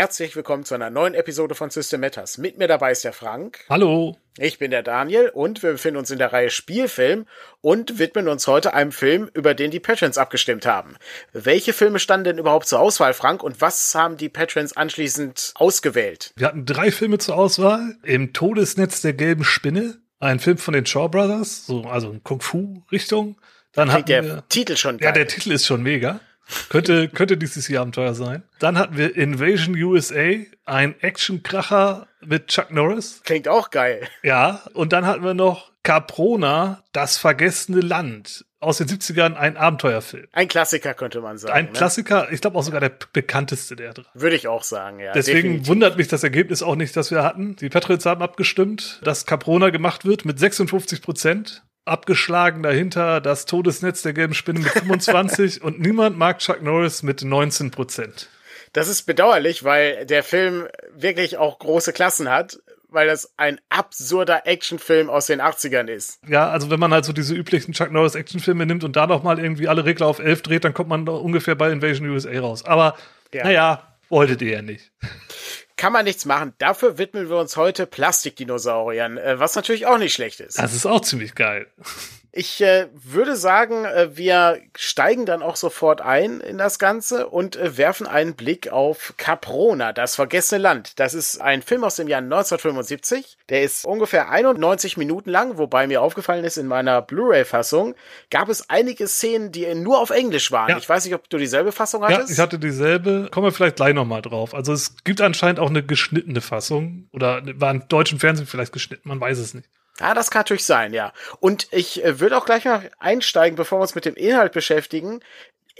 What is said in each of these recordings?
Herzlich willkommen zu einer neuen Episode von System Matters. Mit mir dabei ist der Frank. Hallo. Ich bin der Daniel und wir befinden uns in der Reihe Spielfilm und widmen uns heute einem Film, über den die Patrons abgestimmt haben. Welche Filme standen denn überhaupt zur Auswahl, Frank, und was haben die Patrons anschließend ausgewählt? Wir hatten drei Filme zur Auswahl. Im Todesnetz der gelben Spinne, ein Film von den Shaw Brothers, so, also in Kung-Fu-Richtung. Dann hatten der wir, Titel schon Ja, geil. der Titel ist schon mega. Könnte, könnte dieses Jahr Abenteuer sein. Dann hatten wir Invasion USA, ein Actionkracher mit Chuck Norris. Klingt auch geil. Ja, und dann hatten wir noch Caprona, das vergessene Land. Aus den 70ern ein Abenteuerfilm. Ein Klassiker könnte man sagen. Ein ne? Klassiker, ich glaube auch sogar der bekannteste der drei. Würde ich auch sagen, ja. Deswegen definitiv. wundert mich das Ergebnis auch nicht, das wir hatten. Die Patriots haben abgestimmt, dass Caprona gemacht wird mit 56 Prozent. Abgeschlagen dahinter das Todesnetz der gelben Spinne mit 25 und niemand mag Chuck Norris mit 19 Prozent. Das ist bedauerlich, weil der Film wirklich auch große Klassen hat, weil das ein absurder Actionfilm aus den 80ern ist. Ja, also wenn man halt so diese üblichen Chuck Norris Actionfilme nimmt und da noch mal irgendwie alle Regler auf 11 dreht, dann kommt man doch ungefähr bei Invasion USA raus. Aber Ja. naja, wolltet ihr ja nicht. Kann man nichts machen. Dafür widmen wir uns heute Plastikdinosauriern, äh, was natürlich auch nicht schlecht ist. Das ist auch ziemlich geil. Ich äh, würde sagen, äh, wir steigen dann auch sofort ein in das Ganze und äh, werfen einen Blick auf Caprona, das vergessene Land. Das ist ein Film aus dem Jahr 1975. Der ist ungefähr 91 Minuten lang, wobei mir aufgefallen ist, in meiner Blu-ray-Fassung gab es einige Szenen, die nur auf Englisch waren. Ja. Ich weiß nicht, ob du dieselbe Fassung Ja, hattest. ich hatte dieselbe. Kommen wir vielleicht gleich noch mal drauf. Also es gibt anscheinend auch eine geschnittene Fassung oder war im deutschen Fernsehen vielleicht geschnitten, man weiß es nicht. Ja, das kann natürlich sein, ja. Und ich äh, würde auch gleich mal einsteigen, bevor wir uns mit dem Inhalt beschäftigen.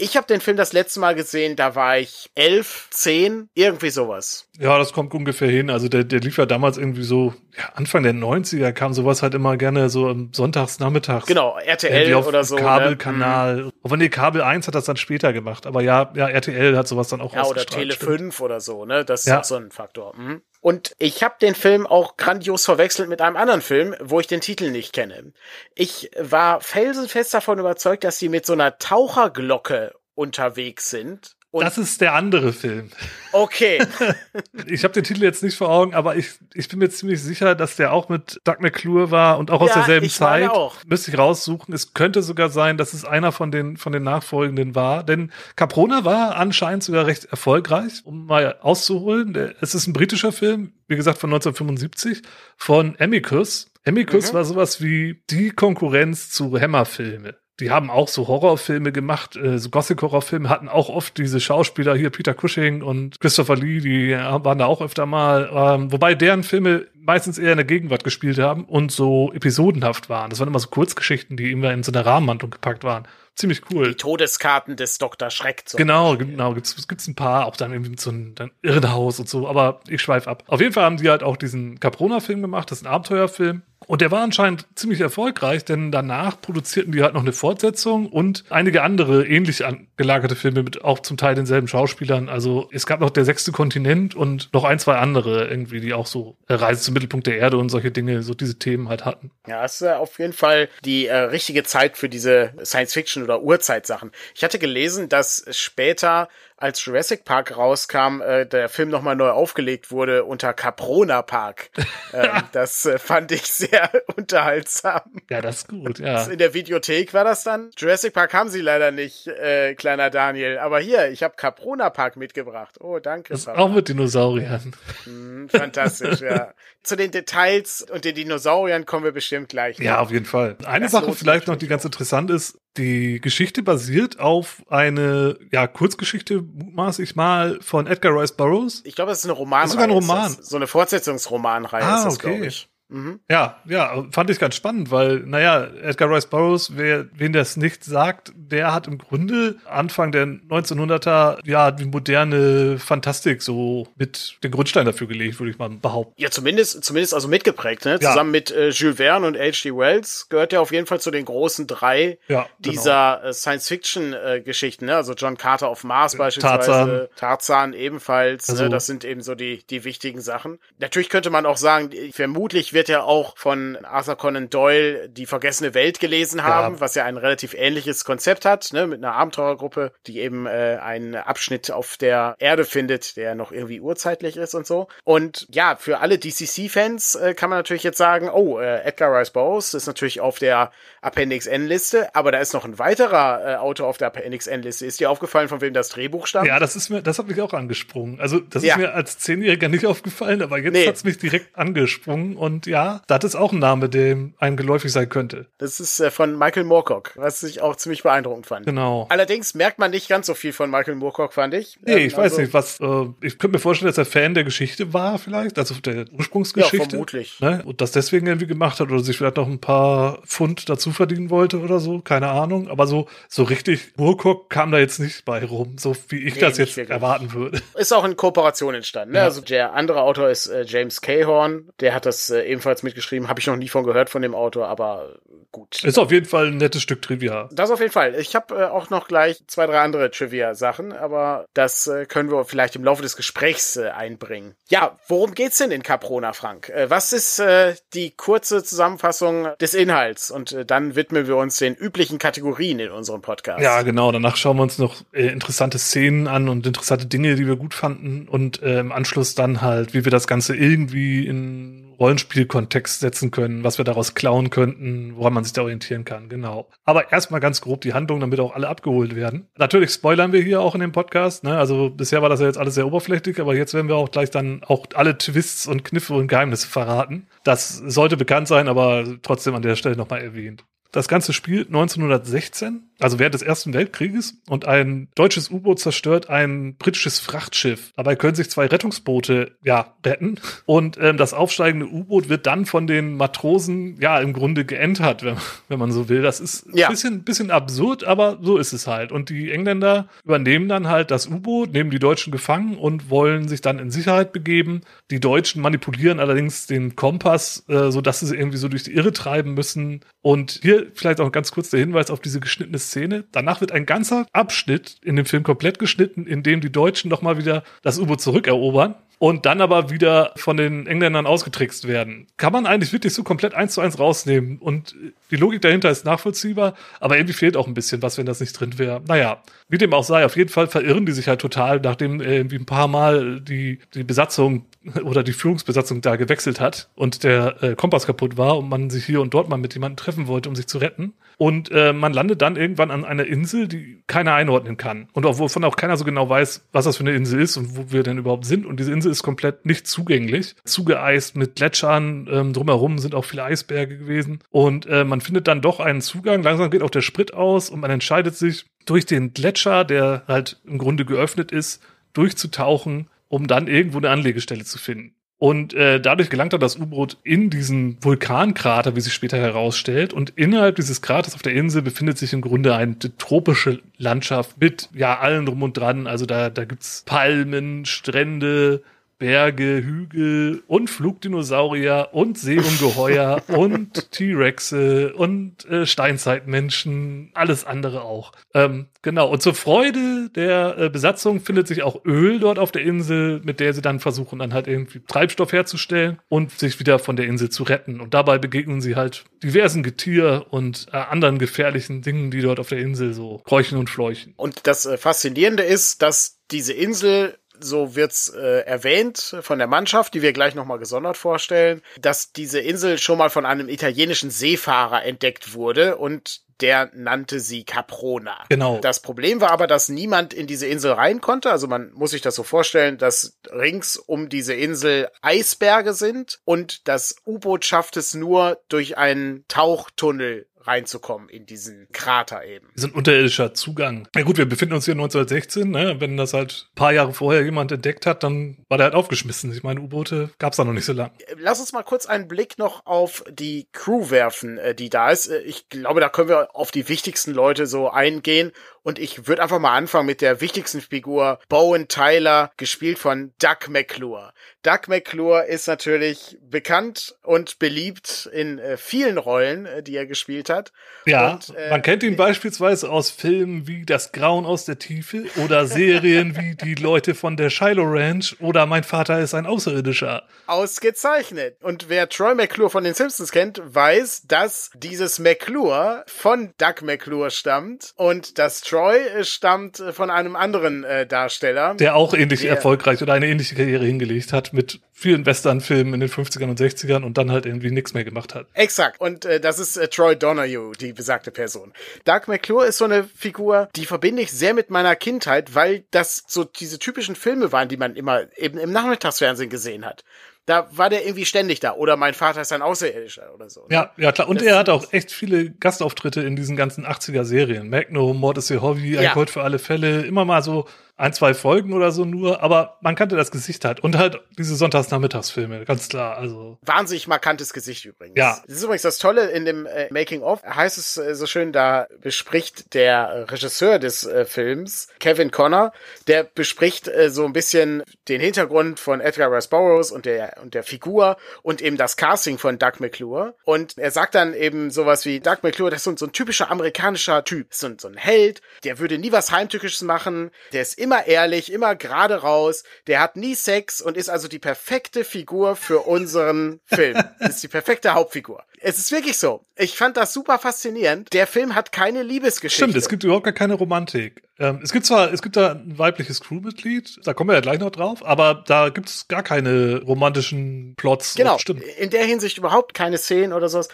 Ich habe den Film das letzte Mal gesehen, da war ich elf, zehn, irgendwie sowas. Ja, das kommt ungefähr hin. Also der, der lief ja damals irgendwie so, ja, Anfang der 90er kam sowas halt immer gerne so am sonntags, nachmittags. Genau, RTL auf oder so. Ne? Kabelkanal. Obwohl, nee, Kabel 1 hat das dann später gemacht. Aber ja, ja, RTL hat sowas dann auch Ja, oder Tele stimmt. 5 oder so, ne? Das ist Ja. auch so ein Faktor. Mhm. Und ich habe den Film auch grandios verwechselt mit einem anderen Film, wo ich den Titel nicht kenne. Ich war felsenfest davon überzeugt, dass sie mit so einer Taucherglocke unterwegs sind. Und Das ist der andere Film. okay, Ich habe den Titel jetzt nicht vor Augen, aber ich, ich bin mir ziemlich sicher, dass der auch mit Doug McClure war und auch aus Ja, derselben ich Zeit. auch. Müsste ich raussuchen. Es könnte sogar sein, dass es einer von den, von den nachfolgenden war. Denn Caprona war anscheinend sogar recht erfolgreich, um mal auszuholen. Es ist ein britischer Film, wie gesagt, von 1975, von Amicus. Amicus Mhm. war sowas wie die Konkurrenz zu Hammer-Filme. Die haben auch so Horrorfilme gemacht, äh, so Gothic-Horrorfilme, hatten auch oft diese Schauspieler hier, Peter Cushing und Christopher Lee, die äh, waren da auch öfter mal, ähm, wobei deren Filme meistens eher in der Gegenwart gespielt haben und so episodenhaft waren. Das waren immer so Kurzgeschichten, die immer in so eine Rahmenhandlung gepackt waren. Ziemlich cool. die Todeskarten des Dr. Schreck. So. Genau, genau, gibt's, gibt's ein paar, auch dann irgendwie so einem dann Irrenhaus und so, aber ich schweif ab. Auf jeden Fall haben die halt auch diesen Caprona-Film gemacht, das ist ein Abenteuerfilm. Und der war anscheinend ziemlich erfolgreich, denn danach produzierten die halt noch eine Fortsetzung und einige andere ähnlich angelagerte Filme mit auch zum Teil denselben Schauspielern. Also es gab noch der sechste Kontinent und noch ein, zwei andere irgendwie, die auch so Reise zum Mittelpunkt der Erde und solche Dinge, so diese Themen halt hatten. Ja, es ist auf jeden Fall die äh, richtige Zeit für diese Science-Fiction- oder Urzeitsachen. Ich hatte gelesen, dass später, als Jurassic Park rauskam, äh, der Film nochmal neu aufgelegt wurde unter Caprona Park. ähm, das äh, fand ich sehr unterhaltsam. Ja, das ist gut, ja. In der Videothek war das dann. Jurassic Park haben sie leider nicht, äh, kleiner Daniel. Aber hier, ich habe Caprona Park mitgebracht. Oh, danke. Das Papa. auch mit Dinosauriern. Hm, Fantastisch, ja. Zu den Details und den Dinosauriern kommen wir bestimmt gleich. noch. Ja, auf jeden Fall. Eine Das Sache vielleicht noch, die ganz interessant ist. Die Geschichte basiert auf eine, ja, Kurzgeschichte, mutmaß ich mal, von Edgar Rice Burroughs. Ich glaube, es ist eine Romanreihe. Das ist sogar ein Roman. So eine Fortsetzungsromanreihe Ah, ist das, okay. glaube ich. Mhm. Ja, ja, fand ich ganz spannend, weil, naja, Edgar Rice Burroughs, wer, wen das nicht sagt, der hat im Grunde Anfang der 1900er, ja, die moderne Fantastik so mit den Grundstein dafür gelegt, würde ich mal behaupten. Ja, zumindest, zumindest also mitgeprägt, ne? Ja. Zusammen mit äh, Jules Verne und H.G. Wells gehört er auf jeden Fall zu den großen drei Ja, genau. dieser äh, Science-Fiction-Geschichten, ne? Also John Carter auf Mars beispielsweise, Tarzan. Tarzan ebenfalls, Also- ne? Das sind eben so die, die wichtigen Sachen. Natürlich könnte man auch sagen, vermutlich wird wird ja auch von Arthur Conan Doyle die vergessene Welt gelesen haben, ja. was ja ein relativ ähnliches Konzept hat, ne, mit einer Abenteuergruppe, die eben äh, einen Abschnitt auf der Erde findet, der noch irgendwie urzeitlich ist und so. Und ja, für alle DCC-Fans äh, kann man natürlich jetzt sagen, oh, äh, Edgar Rice Burroughs ist natürlich auf der Appendix N-Liste, aber da ist noch ein weiterer äh, Autor auf der Appendix N-Liste. Ist dir aufgefallen, von wem das Drehbuch stammt? Ja, das ist mir, das hat mich auch angesprungen. Also das ja. ist mir als Zehnjähriger nicht aufgefallen, aber jetzt nee. hat's mich direkt angesprungen und ja, das ist auch ein Name, dem einem geläufig sein könnte. Das ist äh, von Michael Moorcock, was ich auch ziemlich beeindruckend fand. Genau. Allerdings merkt man nicht ganz so viel von Michael Moorcock, fand ich. Nee, ähm, ich weiß also, nicht, was, äh, ich könnte mir vorstellen, dass er Fan der Geschichte war vielleicht, also der Ursprungsgeschichte. Ja, vermutlich. Ne? Und das deswegen irgendwie gemacht hat oder sich vielleicht noch ein paar Pfund dazu verdienen wollte oder so, keine Ahnung. Aber so, so richtig Moorcock kam da jetzt nicht bei rum, so wie ich nee, das jetzt erwarten würde. Ist auch in Kooperation entstanden. Ne? Ja. Also der andere Autor ist äh, James Cahorn, der hat das äh, ebenfalls mitgeschrieben. Habe ich noch nie von gehört von dem Autor, aber gut. Ist auf jeden Fall ein nettes Stück Trivia. Das auf jeden Fall. Ich habe äh, auch noch gleich zwei, drei andere Trivia-Sachen, aber das äh, können wir vielleicht im Laufe des Gesprächs äh, einbringen. Ja, worum geht's denn in Caprona, Frank? Äh, was ist äh, die kurze Zusammenfassung des Inhalts? Und äh, dann widmen wir uns den üblichen Kategorien in unserem Podcast. Ja, genau. Danach schauen wir uns noch interessante Szenen an und interessante Dinge, die wir gut fanden und im Anschluss dann halt, wie wir das Ganze irgendwie in Rollenspielkontext setzen können, was wir daraus klauen könnten, woran man sich da orientieren kann, genau. Aber erstmal ganz grob die Handlung, damit auch alle abgeholt werden. Natürlich spoilern wir hier auch in dem Podcast, ne? Also bisher war das ja jetzt alles sehr oberflächlich, aber jetzt werden wir auch gleich dann auch alle Twists und Kniffe und Geheimnisse verraten. Das sollte bekannt sein, aber trotzdem an der Stelle nochmal erwähnt. Das Ganze spielt 1916 also während des Ersten Weltkrieges, und ein deutsches U-Boot zerstört ein britisches Frachtschiff. Dabei können sich zwei Rettungsboote ja retten und ähm, das aufsteigende U-Boot wird dann von den Matrosen ja im Grunde geentert, wenn, wenn man so will. Das ist ja. ein bisschen, bisschen absurd, aber so ist es halt. Und die Engländer übernehmen dann halt das U-Boot, nehmen die Deutschen gefangen und wollen sich dann in Sicherheit begeben. Die Deutschen manipulieren allerdings den Kompass, äh, so dass sie irgendwie so durch die Irre treiben müssen. Und hier vielleicht auch ganz kurz der Hinweis auf diese geschnittene Szene. Danach wird ein ganzer Abschnitt in dem Film komplett geschnitten, in dem die Deutschen nochmal wieder das U-Boot zurückerobern und dann aber wieder von den Engländern ausgetrickst werden. Kann man eigentlich wirklich so komplett eins zu eins rausnehmen. Und die Logik dahinter ist nachvollziehbar, aber irgendwie fehlt auch ein bisschen was, wenn das nicht drin wäre. Naja, wie dem auch sei, auf jeden Fall verirren die sich halt total, nachdem irgendwie ein paar Mal die, die Besatzung oder die Führungsbesatzung da gewechselt hat und der äh, Kompass kaputt war und man sich hier und dort mal mit jemandem treffen wollte, um sich zu retten. Und äh, man landet dann irgendwann an einer Insel, die keiner einordnen kann. Und auch, wovon auch keiner so genau weiß, was das für eine Insel ist und wo wir denn überhaupt sind. Und diese Insel ist komplett nicht zugänglich. Zugeeist mit Gletschern, ähm, drumherum sind auch viele Eisberge gewesen. Und äh, man findet dann doch einen Zugang. Langsam geht auch der Sprit aus und man entscheidet sich, durch den Gletscher, der halt im Grunde geöffnet ist, durchzutauchen, um dann irgendwo eine Anlegestelle zu finden. Und äh, dadurch gelangt dann das U-Boot in diesen Vulkankrater, wie sich später herausstellt. Und innerhalb dieses Kraters auf der Insel befindet sich im Grunde eine tropische Landschaft mit ja allen drum und dran. Also da, da gibt's Palmen, Strände, Berge, Hügel und Flugdinosaurier und Seeungeheuer und T-Rexe und äh, Steinzeitmenschen, alles andere auch. Ähm, genau, und zur Freude der äh, Besatzung findet sich auch Öl dort auf der Insel, mit der sie dann versuchen, dann halt irgendwie Treibstoff herzustellen und sich wieder von der Insel zu retten. Und dabei begegnen sie halt diversen Getier und äh, anderen gefährlichen Dingen, die dort auf der Insel so kräuchen und fleuchen. Und das äh, Faszinierende ist, dass diese Insel so wird's äh, erwähnt von der Mannschaft, die wir gleich nochmal gesondert vorstellen, dass diese Insel schon mal von einem italienischen Seefahrer entdeckt wurde und der nannte sie Caprona. Genau. Das Problem war aber, dass niemand in diese Insel rein konnte. Also man muss sich das so vorstellen, dass rings um diese Insel Eisberge sind und das U-Boot schafft es nur durch einen Tauchtunnel reinzukommen in diesen Krater eben. So ein unterirdischer Zugang. Na gut, wir befinden uns hier 1916, ne? Wenn das halt ein paar Jahre vorher jemand entdeckt hat, dann war der halt aufgeschmissen. Ich meine, U-Boote gab es da noch nicht so lange. Lass uns mal kurz einen Blick noch auf die Crew werfen, äh, die da ist. Äh, ich glaube, da können wir auf die wichtigsten Leute so eingehen. Und ich würde einfach mal anfangen mit der wichtigsten Figur, Bowen Tyler, gespielt von Doug McClure. Doug McClure ist natürlich bekannt und beliebt in äh, vielen Rollen, äh, die er gespielt hat. Ja, Und, äh, man kennt ihn beispielsweise aus Filmen wie Das Grauen aus der Tiefe oder Serien wie Die Leute von der Shiloh Ranch oder Mein Vater ist ein Außerirdischer. Ausgezeichnet. Und wer Troy McClure von den Simpsons kennt, weiß, dass dieses McClure von Doug McClure stammt und dass Troy äh, stammt äh, von einem anderen äh, Darsteller. Der auch ähnlich Der- erfolgreich oder eine ähnliche Karriere hingelegt hat mit vielen Western-Filmen in den 50ern und 60ern und dann halt irgendwie nichts mehr gemacht hat. Exakt. Und äh, das ist äh, Troy Donahue, die besagte Person. Doug McClure ist so eine Figur, die verbinde ich sehr mit meiner Kindheit, weil das so diese typischen Filme waren, die man immer eben im Nachmittagsfernsehen gesehen hat. Da war der irgendwie ständig da. Oder mein Vater ist ein Außerirdischer oder so. ne? Ja, ja klar. Und Das er hat auch echt viele Gastauftritte in diesen ganzen 80er-Serien. Magnum, Mord ist ihr Hobby, ein Ja. Gold für alle Fälle. Immer mal so ein, zwei Folgen oder so nur. Aber man kannte das Gesicht halt. Und halt diese Sonntagsnachmittagsfilme, ganz klar. Also Wahnsinnig markantes Gesicht übrigens. Ja. Das ist übrigens das Tolle in dem äh, Making of. Heißt es äh, so schön, da bespricht der Regisseur des äh, Films, Kevin Connor, der bespricht äh, so ein bisschen den Hintergrund von Edgar Rice Burroughs und der, und der Figur und eben das Casting von Doug McClure. Und er sagt dann eben sowas wie, Doug McClure, das ist so, ein- so ein typischer amerikanischer Typ. So, ein- so ein Held, der würde nie was Heimtückisches machen, der ist immer ehrlich, immer gerade raus, der hat nie Sex und ist also die perfekte Figur für unseren Film. Ist die perfekte Hauptfigur. Es ist wirklich so. Ich fand das super faszinierend. Der Film hat keine Liebesgeschichte. Stimmt, es gibt überhaupt gar keine Romantik. Ähm, es gibt zwar, es gibt da ein weibliches Crewmitglied, da kommen wir ja gleich noch drauf, aber da gibt es gar keine romantischen Plots. Genau. Stimmt. In der Hinsicht überhaupt keine Szenen oder sowas.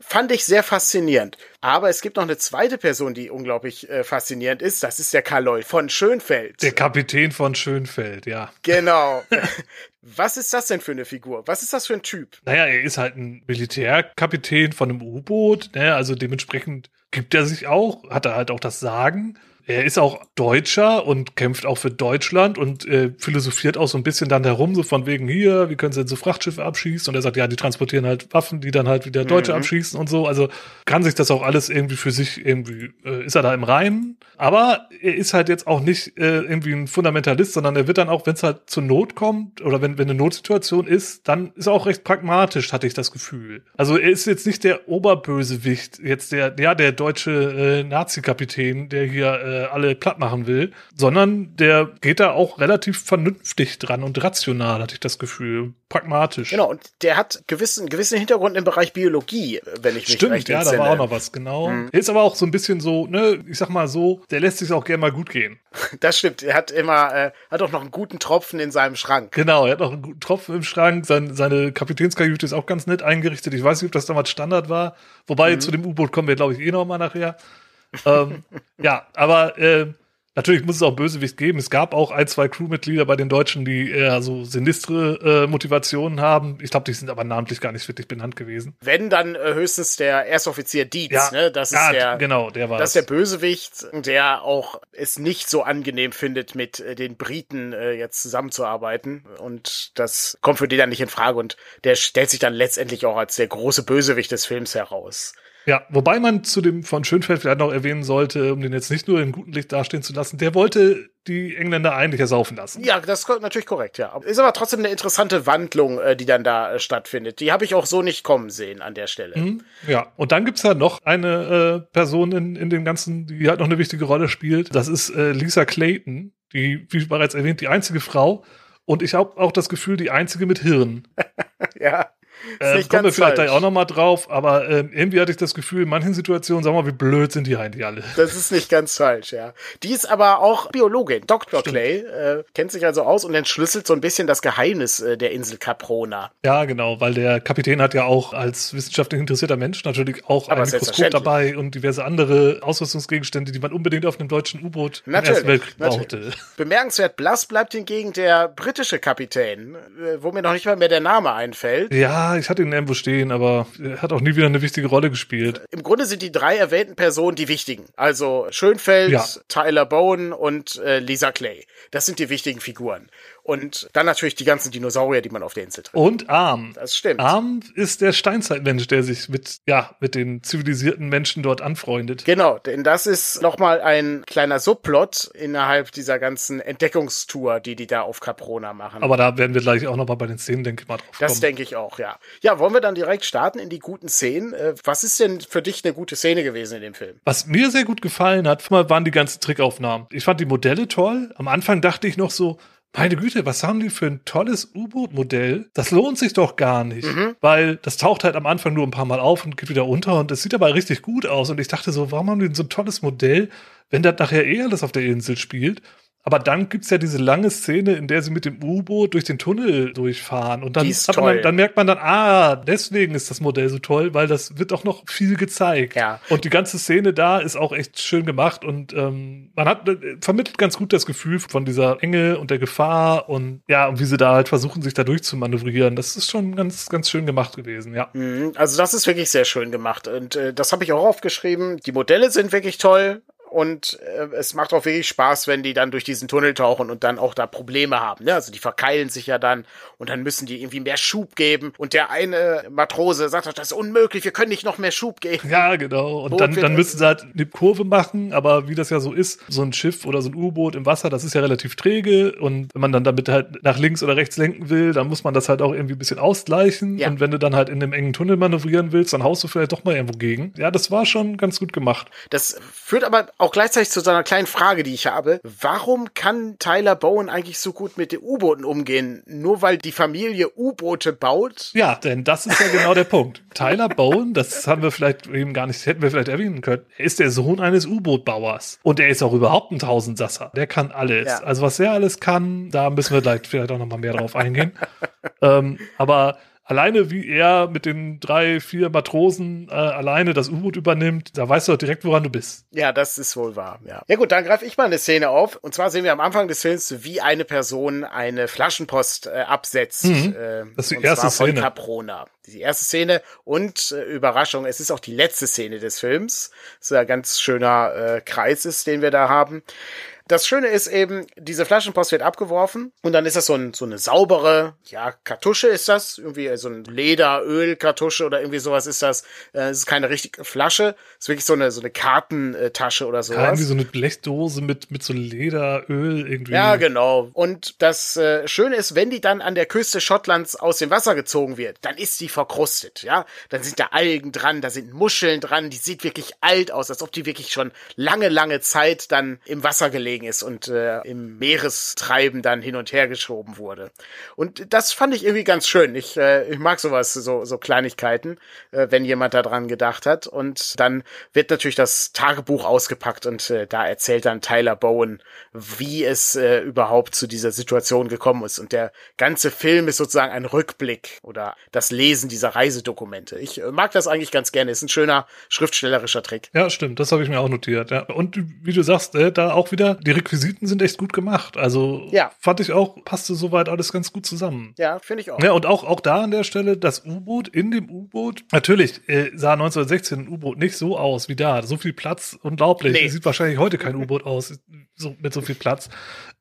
Fand ich sehr faszinierend. Aber es gibt noch eine zweite Person, die unglaublich äh, faszinierend ist. Das ist der Karl Lloyd von Schönfeld. Der Kapitän von Schönfeld, ja. genau. Was ist das denn für eine Figur? Was ist das für ein Typ? Naja, er ist halt ein Militärkapitän von einem U-Boot, ne? also dementsprechend gibt er sich auch, hat er halt auch das Sagen. Er ist auch Deutscher und kämpft auch für Deutschland und äh, philosophiert auch so ein bisschen dann herum, so von wegen hier, wie können sie denn so Frachtschiffe abschießen? Und er sagt, ja, die transportieren halt Waffen, die dann halt wieder Deutsche Mhm. abschießen und so. Also kann sich das auch alles irgendwie für sich irgendwie, äh, ist er da im Reinen. Aber er ist halt jetzt auch nicht äh, irgendwie ein Fundamentalist, sondern er wird dann auch, wenn es halt zur Not kommt oder wenn, wenn eine Notsituation ist, dann ist er auch recht pragmatisch, hatte ich das Gefühl. Also er ist jetzt nicht der Oberbösewicht, jetzt der, ja, der deutsche äh, Nazi-Kapitän, der hier äh, alle platt machen will, sondern der geht da auch relativ vernünftig dran und rational, hatte ich das Gefühl. Pragmatisch. Genau, und der hat gewissen, gewissen Hintergrund im Bereich Biologie, wenn ich mich Stimmt, recht ja, da war auch noch was, genau. Er ist aber auch so ein bisschen so, ne, ich sag mal so, der lässt sich auch gerne mal gut gehen. Das stimmt. Er hat immer, äh, hat auch noch einen guten Tropfen in seinem Schrank. Genau, er hat noch einen guten Tropfen im Schrank. Sein, seine Kapitänskajüte ist auch ganz nett eingerichtet. Ich weiß nicht, ob das damals Standard war. Wobei, Mhm. zu dem U-Boot kommen wir, glaube ich, eh noch mal nachher. ähm, ja, aber äh, natürlich muss es auch Bösewicht geben. Es gab auch ein, zwei Crewmitglieder bei den Deutschen, die eher so sinistre äh, Motivationen haben. Ich glaube, die sind aber namentlich gar nicht wirklich benannt gewesen. Wenn, dann äh, höchstens der Erstoffizier Dietz, Ja, ne? Das ist ja, der, genau, der war das ist der Bösewicht, der auch es nicht so angenehm findet, mit äh, den Briten äh, jetzt zusammenzuarbeiten. Und das kommt für den dann nicht in Frage. Und der stellt sich dann letztendlich auch als der große Bösewicht des Films heraus. Ja, wobei man zu dem von Schönfeld vielleicht noch erwähnen sollte, um den jetzt nicht nur im guten Licht dastehen zu lassen, der wollte die Engländer eigentlich ersaufen lassen. Ja, das ist natürlich korrekt, ja. Ist aber trotzdem eine interessante Wandlung, äh, die dann da äh, stattfindet. Die habe ich auch so nicht kommen sehen an der Stelle. Mhm. Ja, und dann gibt's ja noch eine äh, Person in, in dem Ganzen, die halt noch eine wichtige Rolle spielt. Das ist äh, Lisa Clayton, die, wie bereits erwähnt, die einzige Frau. Und ich habe auch das Gefühl, die einzige mit Hirn. Ja. Äh, kommen wir vielleicht gleich auch noch mal drauf, aber äh, irgendwie hatte ich das Gefühl, in manchen Situationen, wir mal, wie blöd sind die eigentlich alle. Das ist nicht ganz falsch, ja. Die ist aber auch Biologin. Dr. Clay äh, kennt sich also aus und entschlüsselt so ein bisschen das Geheimnis äh, der Insel Caprona. Ja, genau, weil der Kapitän hat ja auch als wissenschaftlich interessierter Mensch natürlich auch Aber ein Mikroskop dabei und diverse andere Ausrüstungsgegenstände, die man unbedingt auf einem deutschen U-Boot im Ersten Weltkrieg brauchte. Bemerkenswert blass bleibt hingegen der britische Kapitän, äh, wo mir noch nicht mal mehr der Name einfällt. Ja, ich hatte ihn irgendwo stehen, aber er hat auch nie wieder eine wichtige Rolle gespielt. Im Grunde sind die drei erwähnten Personen die wichtigen. Also Schönfeld, Ja. Tyler Bowen und äh, Lisa Clay. Das sind die wichtigen Figuren. Und dann natürlich die ganzen Dinosaurier, die man auf der Insel trifft. Und Arm. Das stimmt. Arm ist der Steinzeitmensch, der sich mit, ja, mit den zivilisierten Menschen dort anfreundet. Genau, denn das ist nochmal ein kleiner Subplot innerhalb dieser ganzen Entdeckungstour, die die da auf Caprona machen. Aber da werden wir gleich auch nochmal bei den Szenen, denke ich mal, drauf das kommen. denke ich auch, ja. Ja, wollen wir dann direkt starten in die guten Szenen? Äh, Was ist denn für dich eine gute Szene gewesen in dem Film? Was mir sehr gut gefallen hat, waren die ganzen Trickaufnahmen. Ich fand die Modelle toll. Am Anfang dachte ich noch so, meine Güte, was haben die für ein tolles U-Boot-Modell? Das lohnt sich doch gar nicht, Mhm. weil das taucht halt am Anfang nur ein paar Mal auf und geht wieder unter und es sieht aber richtig gut aus. Und ich dachte so, warum haben die denn so ein tolles Modell, wenn das nachher eh alles auf der Insel spielt? Aber dann gibt's ja diese lange Szene, in der sie mit dem U-Boot durch den Tunnel durchfahren. Und dann, dann, dann merkt man dann, ah, deswegen ist das Modell so toll, weil das wird auch noch viel gezeigt. Ja. Und die ganze Szene da ist auch echt schön gemacht und ähm, man hat äh, vermittelt ganz gut das Gefühl von dieser Enge und der Gefahr und ja, und wie sie da halt versuchen, sich da durchzumanövrieren. Das ist schon ganz, ganz schön gemacht gewesen, ja. Mhm, Also das ist wirklich sehr schön gemacht und äh, das habe ich auch aufgeschrieben. Die Modelle sind wirklich toll und äh, es macht auch wirklich Spaß, wenn die dann durch diesen Tunnel tauchen und dann auch da Probleme haben. Ne? Also die verkeilen sich ja dann und dann müssen die irgendwie mehr Schub geben und der eine Matrose sagt, doch, das ist unmöglich, wir können nicht noch mehr Schub geben. Ja, genau. Und dann, dann müssen sie halt eine Kurve machen, aber wie das ja so ist, so ein Schiff oder so ein U-Boot im Wasser, das ist ja relativ träge und wenn man dann damit halt nach links oder rechts lenken will, dann muss man das halt auch irgendwie ein bisschen ausgleichen Ja. und wenn du dann halt in einem engen Tunnel manövrieren willst, dann haust du vielleicht doch mal irgendwo gegen. Ja, das war schon ganz gut gemacht. Das führt aber auch gleichzeitig zu so einer kleinen Frage, die ich habe. Warum kann Tyler Bowen eigentlich so gut mit den U-Booten umgehen? Nur weil die Familie U-Boote baut? Ja, denn das ist ja genau der Punkt. Tyler Bowen, das haben wir vielleicht eben gar nicht, hätten wir vielleicht erwähnen können, ist der Sohn eines U-Boot-Bauers. Und er ist auch überhaupt ein Tausendsasser. Der kann alles. Ja. Also was er alles kann, da müssen wir gleich vielleicht auch noch mal mehr drauf eingehen. ähm, aber alleine wie er mit den drei, vier Matrosen äh, alleine das U-Boot übernimmt, da weißt du doch direkt, woran du bist. Ja, das ist wohl wahr, ja. Ja gut, dann greife ich mal eine Szene auf. Und zwar sehen wir am Anfang des Films, wie eine Person eine Flaschenpost äh, absetzt. Mhm. Äh, Das ist die und erste zwar von Szene. Caprona. Die erste Szene und äh, Überraschung, es ist auch die letzte Szene des Films. Das ist ein ganz schöner äh, Kreis ist, den wir da haben. Das Schöne ist eben, diese Flaschenpost wird abgeworfen und dann ist das so, ein, so eine saubere, ja, Kartusche ist das, irgendwie so ein Lederöl-Kartusche oder irgendwie sowas ist das. Äh, Es ist keine richtige Flasche, es ist wirklich so eine, so eine Kartentasche oder Ja, sowas. irgendwie so eine Blechdose mit, mit so Lederöl irgendwie. Ja, genau. Und das äh, Schöne ist, wenn die dann an der Küste Schottlands aus dem Wasser gezogen wird, dann ist die verkrustet, ja. Dann sind da Algen dran, da sind Muscheln dran, die sieht wirklich alt aus, als ob die wirklich schon lange, lange Zeit dann im Wasser gelegen ist und äh, im Meerestreiben dann hin und her geschoben wurde. Und das fand ich irgendwie ganz schön. Ich, äh, ich mag sowas, so, so Kleinigkeiten, äh, wenn jemand da dran gedacht hat. Und dann wird natürlich das Tagebuch ausgepackt und äh, da erzählt dann Tyler Bowen, wie es äh, überhaupt zu dieser Situation gekommen ist. Und der ganze Film ist sozusagen ein Rückblick oder das Lesen dieser Reisedokumente. Ich äh, mag das eigentlich ganz gerne. Ist ein schöner schriftstellerischer Trick. Ja, stimmt, das habe ich mir auch notiert. Ja. Und wie du sagst, äh, da auch wieder, die Requisiten sind echt gut gemacht. Also Ja. fand ich auch, passte soweit alles ganz gut zusammen. Ja, finde ich auch. Ja, und auch, auch da an der Stelle, das U-Boot in dem U-Boot. Natürlich äh, sah 1916 ein U-Boot nicht so aus wie da. So viel Platz, unglaublich. Nee. Sieht wahrscheinlich heute kein U-Boot aus, so, mit so viel Platz.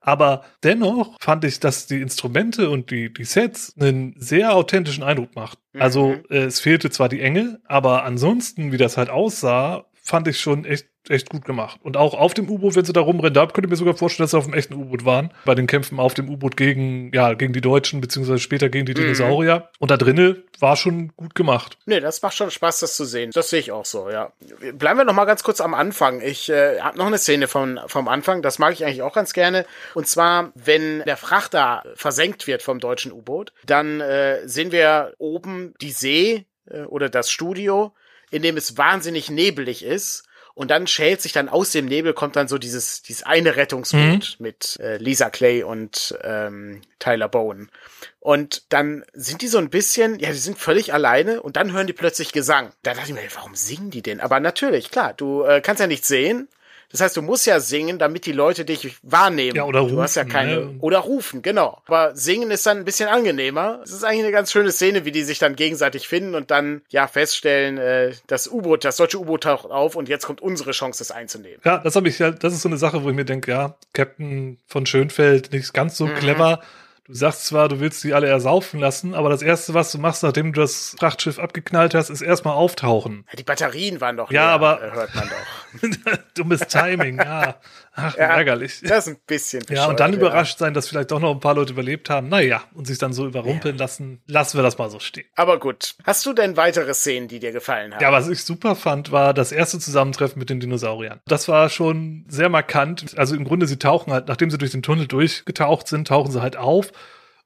Aber dennoch fand ich, dass die Instrumente und die, die Sets einen sehr authentischen Eindruck macht. Also Mhm. äh, es fehlte zwar die Enge, aber ansonsten, wie das halt aussah, fand ich schon echt echt gut gemacht. Und auch auf dem U-Boot, wenn sie da rumrennen, da könnte ich mir sogar vorstellen, dass sie auf dem echten U-Boot waren. Bei den Kämpfen auf dem U-Boot gegen, ja, gegen die Deutschen, beziehungsweise später gegen die Mhm. Dinosaurier. Und da drinnen war schon gut gemacht. Nee, das macht schon Spaß, das zu sehen. Das sehe ich auch so, ja. Bleiben wir noch mal ganz kurz am Anfang. Ich äh, habe noch eine Szene von, vom Anfang, das mag ich eigentlich auch ganz gerne. Und zwar, wenn der Frachter versenkt wird vom deutschen U-Boot, dann äh, sehen wir oben die See äh, oder das Studio, in dem es wahnsinnig nebelig ist. Und dann schält sich dann aus dem Nebel, kommt dann so dieses, dieses eine Rettungsboot mit äh, Lisa Clay und ähm, Tyler Bowen. Und dann sind die so ein bisschen, ja, die sind völlig alleine und dann hören die plötzlich Gesang. Da dachte ich mir, warum singen die denn? Aber natürlich, klar, du äh, kannst ja nicht sehen. Das heißt, du musst ja singen, damit die Leute dich wahrnehmen. Ja, oder Du hast ja rufen, keine. ne? Oder rufen, genau. Aber singen ist dann ein bisschen angenehmer. Es ist eigentlich eine ganz schöne Szene, wie die sich dann gegenseitig finden und dann ja feststellen, äh, das U-Boot, das deutsche U-Boot taucht auf und jetzt kommt unsere Chance, es einzunehmen. Ja, das habe ich ja, das ist so eine Sache, wo ich mir denke, ja, Captain von Schönfeld nicht ganz so Mhm. clever. Du sagst zwar, du willst die alle ersaufen lassen, aber das erste, was du machst, nachdem du das Frachtschiff abgeknallt hast, ist erstmal auftauchen. Die Batterien waren doch Ja, leer, aber- hört man doch. Dummes Timing, ja. Ach, Ja, ärgerlich. Das ist ein bisschen Ja, und dann bescheuert, überrascht sein, dass vielleicht doch noch ein paar Leute überlebt haben. Naja, und sich dann so überrumpeln lassen, lassen wir das mal so stehen. Aber gut. Hast du denn weitere Szenen, die dir gefallen haben? Ja, was ich super fand, war das erste Zusammentreffen mit den Dinosauriern. Das war schon sehr markant. Also im Grunde, sie tauchen halt, nachdem sie durch den Tunnel durchgetaucht sind, tauchen sie halt auf.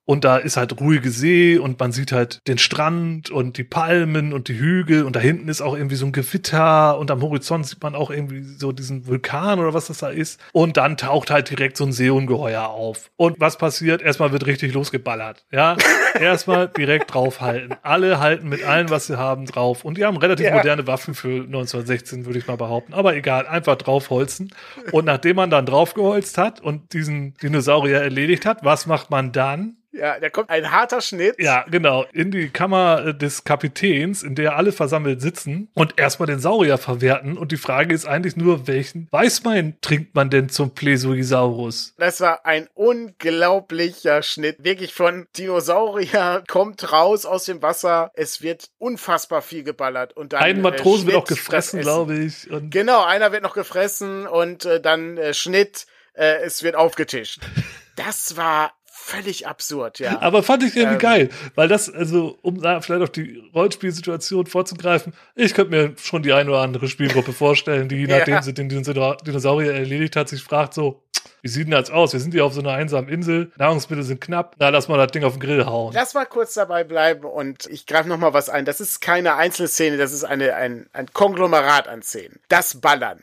Und da ist halt ruhige See und man sieht halt den Strand und die Palmen und die Hügel und da hinten ist auch irgendwie so ein Gewitter und am Horizont sieht man auch irgendwie so diesen Vulkan oder was das da ist. Und dann taucht halt direkt so ein Seeungeheuer auf. Und was passiert? Erstmal wird richtig losgeballert. Ja, erstmal direkt draufhalten. Alle halten mit allem, was sie haben, drauf. Und die haben relativ Ja. moderne Waffen für 1916, würde ich mal behaupten. Aber egal, einfach draufholzen. Und nachdem man dann draufgeholzt hat und diesen Dinosaurier erledigt hat, was macht man dann? Ja, da kommt ein harter Schnitt. Ja, genau. In die Kammer äh, des Kapitäns, in der alle versammelt sitzen und erstmal den Saurier verwerten. Und die Frage ist eigentlich nur, welchen Weißwein trinkt man denn zum Plesiosaurus? Das war ein unglaublicher Schnitt. Wirklich von Dinosaurier kommt raus aus dem Wasser. Es wird unfassbar viel geballert. Und dann, Ein Matrosen äh, wird auch gefressen, glaube ich. Und Genau, einer wird noch gefressen und äh, dann äh, Schnitt, äh, es wird aufgetischt. Das war völlig absurd, ja. Aber fand ich irgendwie Ähm. geil, weil das, also, um da vielleicht auf die Rollenspielsituation vorzugreifen, ich könnte mir schon die eine oder andere Spielgruppe vorstellen, die, Ja. nachdem sie den Dinosaur- Dinosaurier erledigt hat, sich fragt so, wie sieht denn das aus? Wir sind hier auf so einer einsamen Insel, Nahrungsmittel sind knapp, na, lass mal das Ding auf den Grill hauen. Lass mal kurz dabei bleiben und ich greife noch mal was ein. Das ist keine Einzelszene, das ist eine, ein, ein Konglomerat an Szenen. Das Ballern.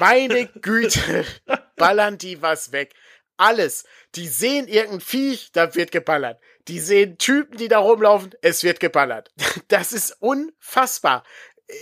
Meine Güte, ballern die was weg. Alles. Die sehen irgendein Viech, da wird geballert. Die sehen Typen, die da rumlaufen, es wird geballert. Das ist unfassbar.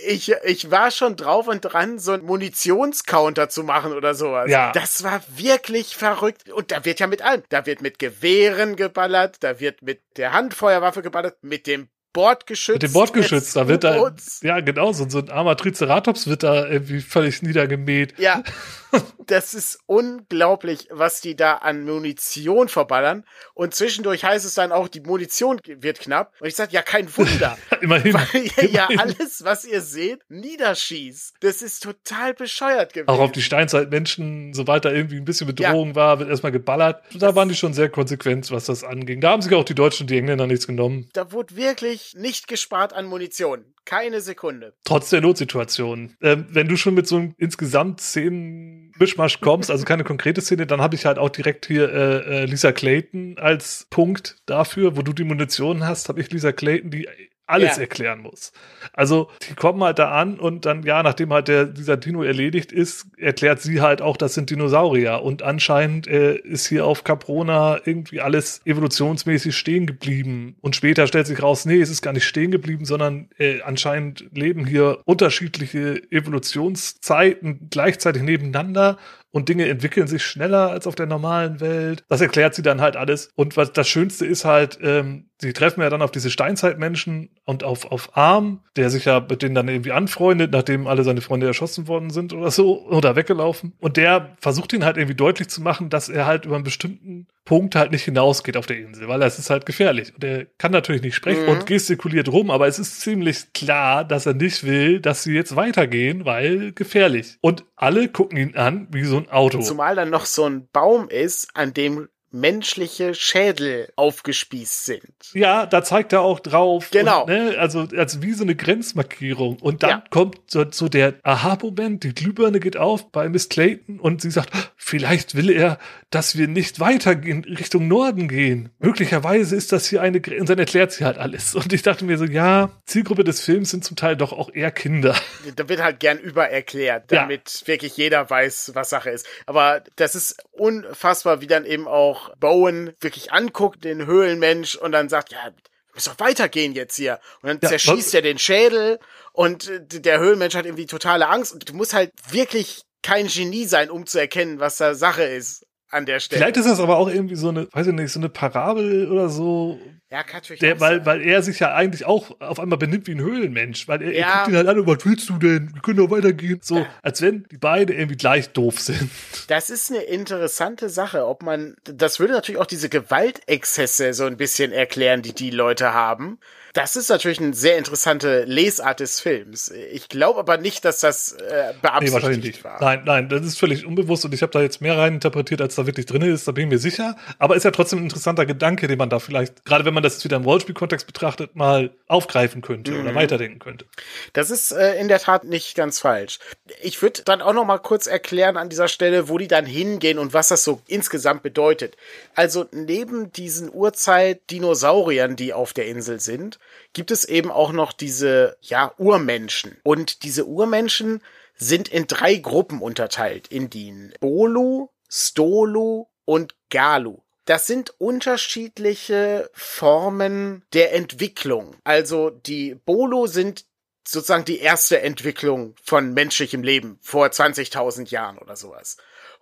Ich, ich war schon drauf und dran, so einen Munitionscounter zu machen oder sowas. Ja. Das war wirklich verrückt. Und da wird ja mit allem. Da wird mit Gewehren geballert, da wird mit der Handfeuerwaffe geballert, mit dem Bordgeschütz. Mit dem Bordgeschütz, da wird da, ja, genau, so, so ein armer Triceratops wird da irgendwie völlig niedergemäht. Ja, das ist unglaublich, was die da an Munition verballern. Und zwischendurch heißt es dann auch, die Munition wird knapp. Und ich sage, ja, kein Wunder. Immerhin. Weil ihr ja immerhin. alles, was ihr seht, niederschießt. Das ist total bescheuert gewesen. Auch auf die Steinzeitmenschen, sobald da irgendwie ein bisschen Bedrohung war, wird erstmal geballert. Da waren die schon sehr konsequent, was das anging. Da haben sich auch die Deutschen und die Engländer nichts genommen. da wurde wirklich nicht gespart an Munition. Keine Sekunde. Trotz der Notsituation. Ähm, wenn du schon mit so einem insgesamt Szenen Mischmasch kommst, also keine konkrete Szene, dann habe ich halt auch direkt hier äh, äh, Lisa Clayton als Punkt dafür, wo du die Munition hast, habe ich Lisa Clayton, die alles Ja. erklären muss. Also die kommen halt da an und dann, ja, nachdem halt der, dieser Dino erledigt ist, erklärt sie halt auch, das sind Dinosaurier. Und anscheinend äh, ist hier auf Caprona irgendwie alles evolutionsmäßig stehen geblieben. Und später stellt sich raus, nee, es ist gar nicht stehen geblieben, sondern äh, anscheinend leben hier unterschiedliche Evolutionszeiten gleichzeitig nebeneinander und Dinge entwickeln sich schneller als auf der normalen Welt. Das erklärt sie dann halt alles. Und was das Schönste ist halt, ähm, sie treffen ja dann auf diese Steinzeitmenschen und auf, auf Arm, der sich ja mit denen dann irgendwie anfreundet, nachdem alle seine Freunde erschossen worden sind oder so oder weggelaufen. Und der versucht ihn halt irgendwie deutlich zu machen, dass er halt über einen bestimmten Punkt halt nicht hinausgeht auf der Insel, weil es ist halt gefährlich. Und er kann natürlich nicht sprechen Mhm. und gestikuliert rum, aber es ist ziemlich klar, dass er nicht will, dass sie jetzt weitergehen, weil gefährlich. Und alle gucken ihn an wie so ein Auto. Zumal dann noch so ein Baum ist, an dem menschliche Schädel aufgespießt sind. Ja, da zeigt er auch drauf. Genau. Und, ne, also als wie so eine Grenzmarkierung. Und dann Ja. kommt so, so der Aha-Moment, die Glühbirne geht auf bei Miss Clayton und sie sagt, vielleicht will er, dass wir nicht weiter in Richtung Norden gehen. Möglicherweise ist das hier eine Grenze. Und dann erklärt sie halt alles. Und ich dachte mir so, ja, Zielgruppe des Films sind zum Teil doch auch eher Kinder. Da wird halt gern übererklärt, Ja. damit wirklich jeder weiß, was Sache ist. Aber das ist unfassbar, wie dann eben auch Bowen wirklich anguckt, den Höhlenmensch, und dann sagt, ja, wir müssen doch weitergehen jetzt hier. Und dann Ja, zerschießt er den Schädel und der Höhlenmensch hat irgendwie totale Angst. Und du musst halt wirklich kein Genie sein, um zu erkennen, was da Sache ist an der Stelle. Vielleicht ist das aber auch irgendwie so eine, weiß ich nicht, so eine Parabel oder so, Ja, kann natürlich Der, weil, sein. weil er sich ja eigentlich auch auf einmal benimmt wie ein Höhlenmensch. Weil er, Ja. er guckt ihn halt an, was willst du denn? Wir können doch weitergehen. So, als wenn die beiden irgendwie gleich doof sind. Das ist eine interessante Sache, ob man, das würde natürlich auch diese Gewaltexzesse so ein bisschen erklären, die die Leute haben. Das ist natürlich eine sehr interessante Lesart des Films. Ich glaube aber nicht, dass das äh, Nee, beabsichtigt wahrscheinlich nicht. war. Nein, nein, das ist völlig unbewusst und ich habe da jetzt mehr rein interpretiert, als da wirklich drin ist, da bin ich mir sicher. Aber ist ja trotzdem ein interessanter Gedanke, den man da vielleicht, gerade wenn man das jetzt wieder im Rollspielkontext betrachtet, mal aufgreifen könnte Mhm. oder weiterdenken könnte. Das ist äh, in der Tat nicht ganz falsch. Ich würde dann auch noch mal kurz erklären an dieser Stelle, wo die dann hingehen und was das so insgesamt bedeutet. Also neben diesen Urzeit-Dinosauriern, die auf der Insel sind, gibt es eben auch noch diese ja Urmenschen. Und diese Urmenschen sind in drei Gruppen unterteilt: in die Bolu, Stolu und Galu. Das sind unterschiedliche Formen der Entwicklung. Also die Bolo sind sozusagen die erste Entwicklung von menschlichem Leben vor 20.000 Jahren oder sowas.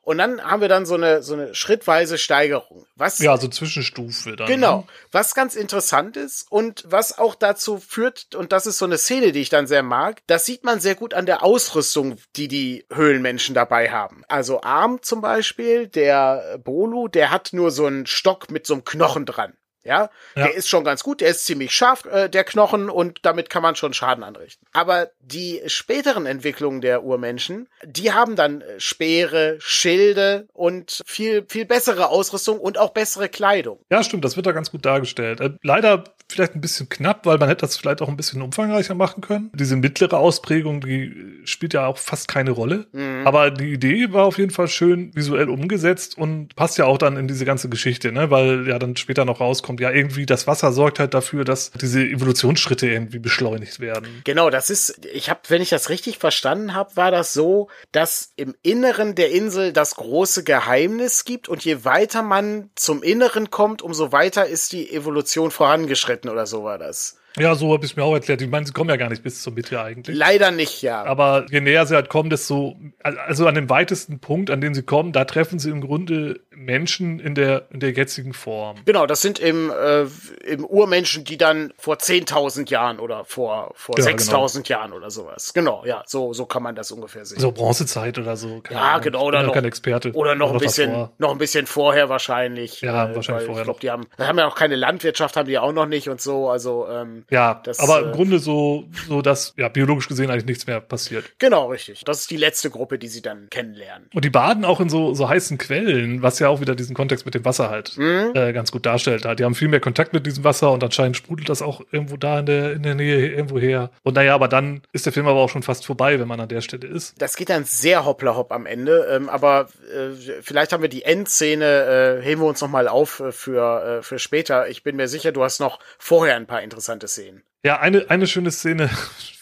Und dann haben wir dann so eine, so eine schrittweise Steigerung. Was Ja, so Zwischenstufe dann. Genau. Ne? Was ganz interessant ist und was auch dazu führt, und das ist so eine Szene, die ich dann sehr mag, das sieht man sehr gut an der Ausrüstung, die die Höhlenmenschen dabei haben. Also Arm zum Beispiel, der Bolu, der hat nur so einen Stock mit so einem Knochen dran. Ja, Ja. der ist schon ganz gut, der ist ziemlich scharf, äh, der Knochen, und damit kann man schon Schaden anrichten. Aber die späteren Entwicklungen der Urmenschen, die haben dann äh, Speere, Schilde und viel, viel bessere Ausrüstung und auch bessere Kleidung. Ja, stimmt, das wird da ganz gut dargestellt. Äh, leider vielleicht ein bisschen knapp, weil man hätte das vielleicht auch ein bisschen umfangreicher machen können. Diese mittlere Ausprägung, die spielt ja auch fast keine Rolle. Mhm. Aber die Idee war auf jeden Fall schön visuell umgesetzt und passt ja auch dann in diese ganze Geschichte, ne? Weil ja dann später noch rauskommt, ja, irgendwie das Wasser sorgt halt dafür, dass diese Evolutionsschritte irgendwie beschleunigt werden. Genau, das ist, ich habe, wenn ich das richtig verstanden habe, war das so, dass im Inneren der Insel das große Geheimnis gibt und je weiter man zum Inneren kommt, umso weiter ist die Evolution vorangeschritten oder so war das. Ja, so habe ich mir auch erklärt. Ich meine, sie kommen ja gar nicht bis zur Mitte eigentlich. Leider nicht, ja. Aber je näher sie halt kommen, desto, also an dem weitesten Punkt, an dem sie kommen, da treffen sie im Grunde Menschen in der, in der jetzigen Form. Genau, das sind im, äh, im Urmenschen, die dann vor 10.000 Jahren oder vor, vor Ja, 6.000 Jahren oder sowas. Genau, ja, so, so kann man das ungefähr sehen. So Bronzezeit oder so. keine Ja, Ahnung. genau, Ich bin oder noch- kein Experte. Oder noch ein bisschen, davor. noch ein bisschen vorher wahrscheinlich. Ja, äh, wahrscheinlich vorher Ich glaube, die haben, haben ja auch keine Landwirtschaft, haben die auch noch nicht und so. Also ähm, Ja, das, aber äh, im Grunde so, so, dass ja biologisch gesehen eigentlich nichts mehr passiert. genau richtig. Das ist die letzte Gruppe, die sie dann kennenlernen. Und die baden auch in so, so heißen Quellen, was ja auch wieder diesen Kontext mit dem Wasser halt Mhm. äh, ganz gut darstellt. Die haben viel mehr Kontakt mit diesem Wasser und anscheinend sprudelt das auch irgendwo da in der, in der Nähe irgendwo her. Und naja, aber dann ist der Film aber auch schon fast vorbei, wenn man an der Stelle ist. Das geht dann sehr hoppla hopp am Ende. Ähm, aber äh, vielleicht haben wir die Endszene, äh, heben wir uns noch mal auf äh, für, äh, für später. Ich bin mir sicher, du hast noch vorher ein paar interessante Szenen. Ja, eine, eine schöne Szene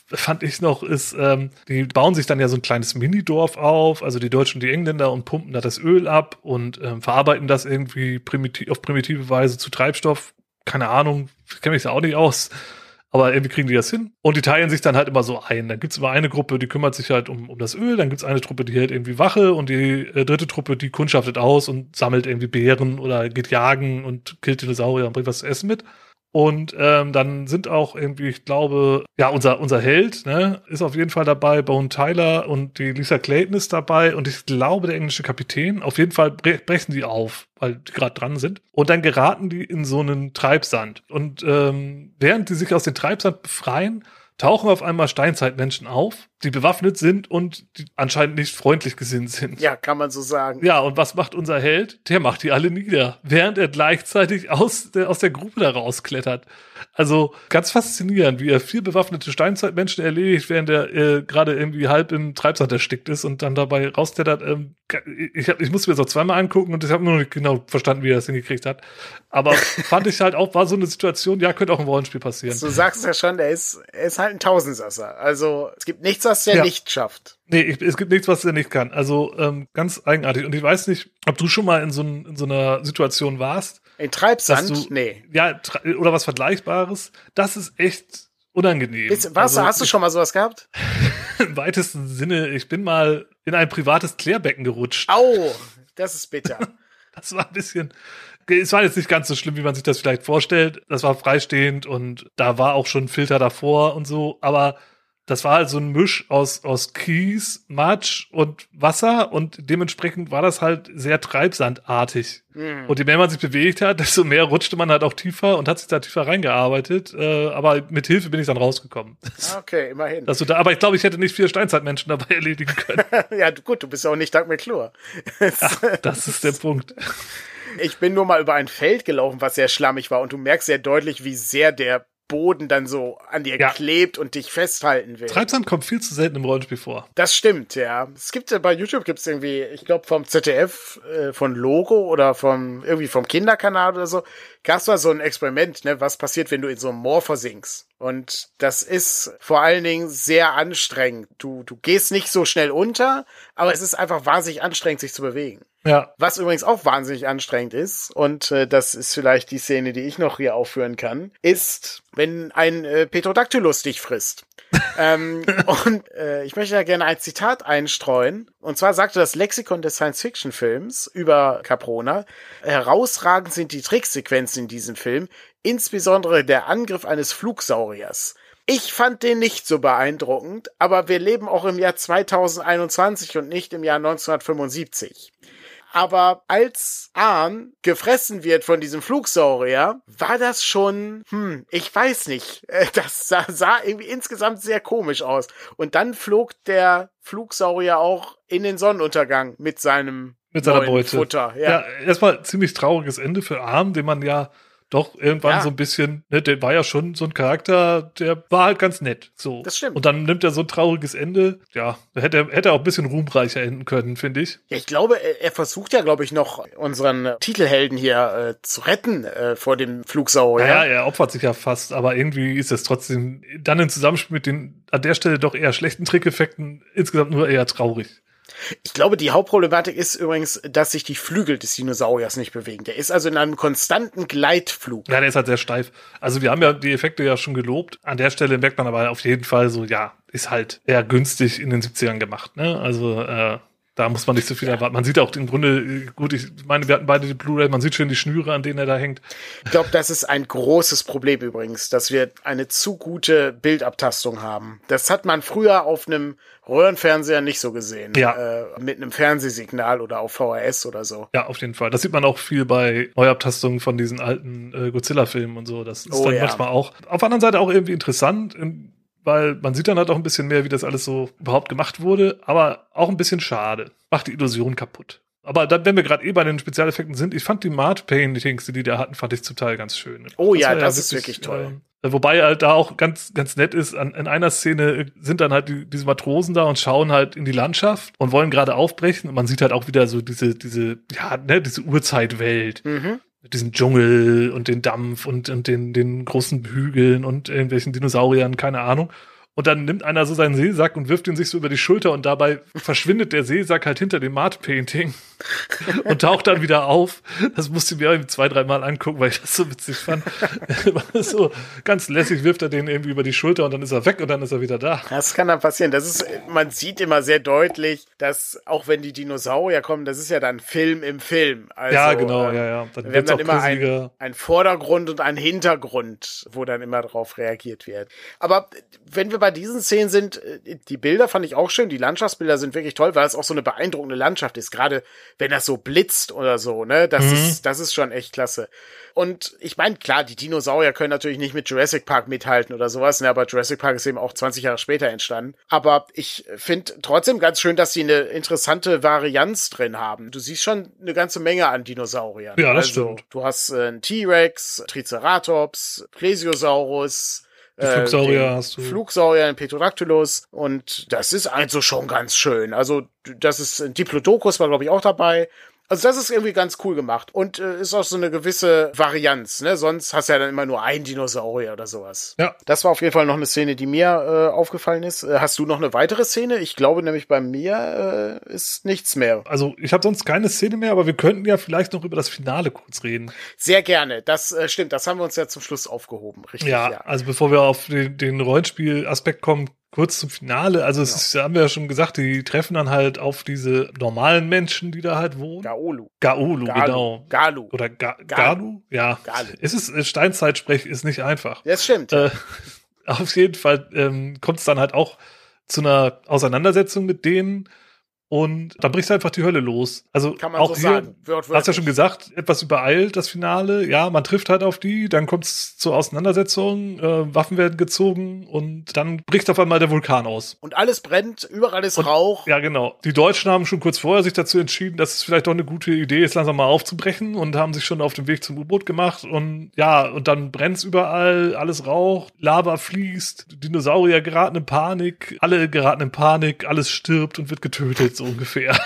fand ich noch, ist, ähm, die bauen sich dann ja so ein kleines Minidorf auf, also die Deutschen und die Engländer und pumpen da das Öl ab und ähm, verarbeiten das irgendwie primitiv, auf primitive Weise zu Treibstoff. Keine Ahnung, kenne mich da auch nicht aus. Aber irgendwie kriegen die das hin. Und die teilen sich dann halt immer so ein. Dann gibt's immer eine Gruppe, die kümmert sich halt um, um das Öl. Dann gibt's eine Truppe, die hält irgendwie Wache. Und die äh, dritte Truppe, die kundschaftet aus und sammelt irgendwie Beeren oder geht jagen und killt Dinosaurier und bringt was zu essen mit. Und ähm, dann sind auch irgendwie, ich glaube, ja, unser, unser Held ne, ist auf jeden Fall dabei, Bone Tyler und die Lisa Clayton ist dabei und ich glaube, der englische Kapitän. Auf jeden Fall bre brechen die auf, weil die gerade dran sind. Und dann geraten die in so einen Treibsand. Und ähm, während die sich aus dem Treibsand befreien, tauchen auf einmal Steinzeitmenschen auf, die bewaffnet sind und die anscheinend nicht freundlich gesinnt sind. Ja, kann man so sagen. Ja, und was macht unser Held? Der macht die alle nieder, während er gleichzeitig aus der, aus der Gruppe da rausklettert. Also ganz faszinierend, wie er vier bewaffnete Steinzeitmenschen erledigt, während er äh, gerade irgendwie halb im Treibsand erstickt ist und dann dabei rausklettert. Ähm, ich, hab, ich musste mir das auch zweimal angucken und ich habe nur noch nicht genau verstanden, wie er das hingekriegt hat. Aber fand ich halt auch, war so eine Situation, ja, könnte auch im Rollenspiel passieren. Du sagst ja schon, er ist, er ist halt ein Tausendsasser. Also es gibt nichts, was der Ja. nicht schafft. Nee, ich, es gibt nichts, was er nicht kann. Also ähm, ganz eigenartig. Und ich weiß nicht, ob du schon mal in so, ein, in so einer Situation warst. In Treibsand? Du- nee. Ja, oder was Vergleichbares. Das ist echt unangenehm. Bist, was, Also, hast du schon mal sowas gehabt? Im weitesten Sinne, ich bin mal in ein privates Klärbecken gerutscht. Au, das ist bitter. Das war ein bisschen, es war jetzt nicht ganz so schlimm, wie man sich das vielleicht vorstellt. Das war freistehend und da war auch schon ein Filter davor und so, aber das war halt so ein Misch aus, aus Kies, Matsch und Wasser und dementsprechend war das halt sehr treibsandartig. Mhm. Und je mehr man sich bewegt hat, desto mehr rutschte man halt auch tiefer und hat sich da tiefer reingearbeitet. Äh, aber mit Hilfe bin ich dann rausgekommen. Okay, immerhin. Dass du da, aber ich glaube, ich hätte nicht vier Steinzeitmenschen dabei erledigen können. ja, gut, du bist auch nicht Doug McClure. Ach, das ist der Punkt. Ich bin nur mal über ein Feld gelaufen, was sehr schlammig war und du merkst sehr deutlich, wie sehr der Boden dann so an dir ja. klebt und dich festhalten will. Treibsand kommt viel zu selten im Rollenspiel vor. Das stimmt, ja. Es gibt ja bei YouTube gibt es irgendwie, ich glaube vom ZDF, äh, von Logo oder vom irgendwie vom Kinderkanal oder so, gab es mal so ein Experiment, ne, was passiert, wenn du in so einem Moor versinkst. Und das ist vor allen Dingen sehr anstrengend. Du, du gehst nicht so schnell unter, aber es ist einfach wahnsinnig anstrengend, sich zu bewegen. Ja. Was übrigens auch wahnsinnig anstrengend ist, und äh, das ist vielleicht die Szene, die ich noch hier aufführen kann, ist, wenn ein äh, Petrodactylus dich frisst. ähm, und äh, ich möchte da gerne ein Zitat einstreuen. Und zwar sagte das Lexikon des Science-Fiction-Films über Caprona, herausragend sind die Tricksequenzen in diesem Film, insbesondere der Angriff eines Flugsauriers. Ich fand den nicht so beeindruckend, aber wir leben auch im Jahr 2021 und nicht im Jahr 1975. Aber als Arn gefressen wird von diesem Flugsaurier, war das schon, hm, ich weiß nicht. Äh, das sah, sah irgendwie insgesamt sehr komisch aus. Und dann flog der Flugsaurier auch in den Sonnenuntergang mit seinem mit seiner Beute. Futter. Ja. ja, erstmal ziemlich trauriges Ende für Arm, den man ja doch irgendwann ja. so ein bisschen, ne, der war ja schon so ein Charakter, der war halt ganz nett. So. Das stimmt. Und dann nimmt er so ein trauriges Ende. Ja, da hätte, hätte er auch ein bisschen ruhmreicher enden können, finde ich. Ja, ich glaube, er, er versucht ja, glaube ich, noch unseren Titelhelden hier äh, zu retten äh, vor dem Flugsaurier. Ja, er opfert sich ja fast, aber irgendwie ist es trotzdem dann im Zusammenspiel mit den an der Stelle doch eher schlechten Trickeffekten insgesamt nur eher traurig. Ich glaube, die Hauptproblematik ist übrigens, dass sich die Flügel des Dinosauriers nicht bewegen. Der ist also in einem konstanten Gleitflug. Ja, der ist halt sehr steif. Also wir haben ja die Effekte ja schon gelobt. An der Stelle merkt man aber auf jeden Fall so, ja, ist halt eher günstig in den 70ern gemacht. Ne? Also äh, da muss man nicht so viel erwarten. Man sieht auch im Grunde, gut, ich meine, wir hatten beide die Blu-ray, man sieht schon die Schnüre, an denen er da hängt. Ich glaube, das ist ein großes Problem übrigens, dass wir eine zu gute Bildabtastung haben. Das hat man früher auf einem Röhrenfernseher nicht so gesehen. Ja. Äh, mit einem Fernsehsignal oder auf VHS oder so. Ja, auf jeden Fall. Das sieht man auch viel bei Neuabtastungen von diesen alten äh, Godzilla-Filmen und so. Das ist oh, dann ja. manchmal auch. Auf der anderen Seite auch irgendwie interessant. In, weil man sieht dann halt auch ein bisschen mehr, wie das alles so überhaupt gemacht wurde, aber auch ein bisschen schade. Macht die Illusion kaputt. Aber dann, wenn wir gerade eh bei den Spezialeffekten sind, ich fand die Mart Paintings, die die da hatten, fand ich zum Teil ganz schön. Oh das ja, das ja ist wirklich, toll. Äh, wobei halt da auch ganz, ganz nett ist, an, in einer Szene sind dann halt die, diese Matrosen da und schauen halt in die Landschaft und wollen gerade aufbrechen und man sieht halt auch wieder so diese, diese, ja, ne, diese Urzeitwelt. Mhm mit diesem Dschungel und den Dampf und, und den, den großen Hügeln und irgendwelchen Dinosauriern, keine Ahnung. Und dann nimmt einer so seinen Seesack und wirft ihn sich so über die Schulter und dabei verschwindet der Seesack halt hinter dem Mart-Painting und taucht dann wieder auf. Das musste ich mir irgendwie zwei, dreimal angucken, weil ich das so witzig fand. so ganz lässig wirft er den irgendwie über die Schulter und dann ist er weg und dann ist er wieder da. Das kann dann passieren. Das ist, man sieht immer sehr deutlich, dass auch wenn die Dinosaurier kommen, das ist ja dann Film im Film. Also, ja, genau, ähm, ja, ja. Dann wir haben dann immer ein, ein Vordergrund und ein Hintergrund, wo dann immer drauf reagiert wird. Aber wenn wir bei diesen Szenen sind, äh, die Bilder fand ich auch schön, die Landschaftsbilder sind wirklich toll, weil es auch so eine beeindruckende Landschaft ist, gerade wenn das so blitzt oder so, ne? Das mhm. ist das ist schon echt klasse. Und ich meine, klar, die Dinosaurier können natürlich nicht mit Jurassic Park mithalten oder sowas, ne? aber Jurassic Park ist eben auch 20 Jahre später entstanden. Aber ich finde trotzdem ganz schön, dass sie eine interessante Varianz drin haben. Du siehst schon eine ganze Menge an Dinosauriern. Ja, das also, stimmt. Du hast äh, einen T-Rex, Triceratops, Plesiosaurus, die Flugsaurier äh, hast du. Flugsaurier, ein Petrodactylus und das ist also schon ganz schön. Also das ist ein Diplodocus war glaube ich auch dabei also das ist irgendwie ganz cool gemacht und äh, ist auch so eine gewisse Varianz, ne? Sonst hast du ja dann immer nur ein Dinosaurier oder sowas. Ja. Das war auf jeden Fall noch eine Szene, die mir äh, aufgefallen ist. Äh, hast du noch eine weitere Szene? Ich glaube nämlich bei mir äh, ist nichts mehr. Also ich habe sonst keine Szene mehr, aber wir könnten ja vielleicht noch über das Finale kurz reden. Sehr gerne. Das äh, stimmt. Das haben wir uns ja zum Schluss aufgehoben, richtig? Ja. ja. Also bevor wir auf den, den Rollenspiel-Aspekt kommen, kurz zum Finale. Also es ist, haben wir ja schon gesagt, die treffen dann halt auf diese normalen Menschen, die da halt wohnen. Gaolu. Gaolu, Galu. genau. Galu. Oder Ga Galu. Galu? Ja. Galu. Es ist, äh, Steinzeitsprech ist nicht einfach. Das stimmt. Äh, auf jeden Fall ähm, kommt es dann halt auch zu einer Auseinandersetzung mit denen und dann bricht einfach die Hölle los. Also Kann man auch so hier, sagen. Du hast ja schon gesagt, etwas übereilt das Finale. Ja, man trifft halt auf die, dann kommt es zur Auseinandersetzung, äh, Waffen werden gezogen und dann bricht auf einmal der Vulkan aus. Und alles brennt, überall ist Und- Rauch. Ja, genau. Die Deutschen haben schon kurz vorher sich dazu entschieden, dass es vielleicht doch eine gute Idee ist, langsam mal aufzubrechen und haben sich schon auf den Weg zum U-Boot gemacht. Und ja, und dann brennt's überall, alles raucht, Lava fließt, Dinosaurier geraten in Panik, alle geraten in Panik, alles stirbt und wird getötet, so ungefähr.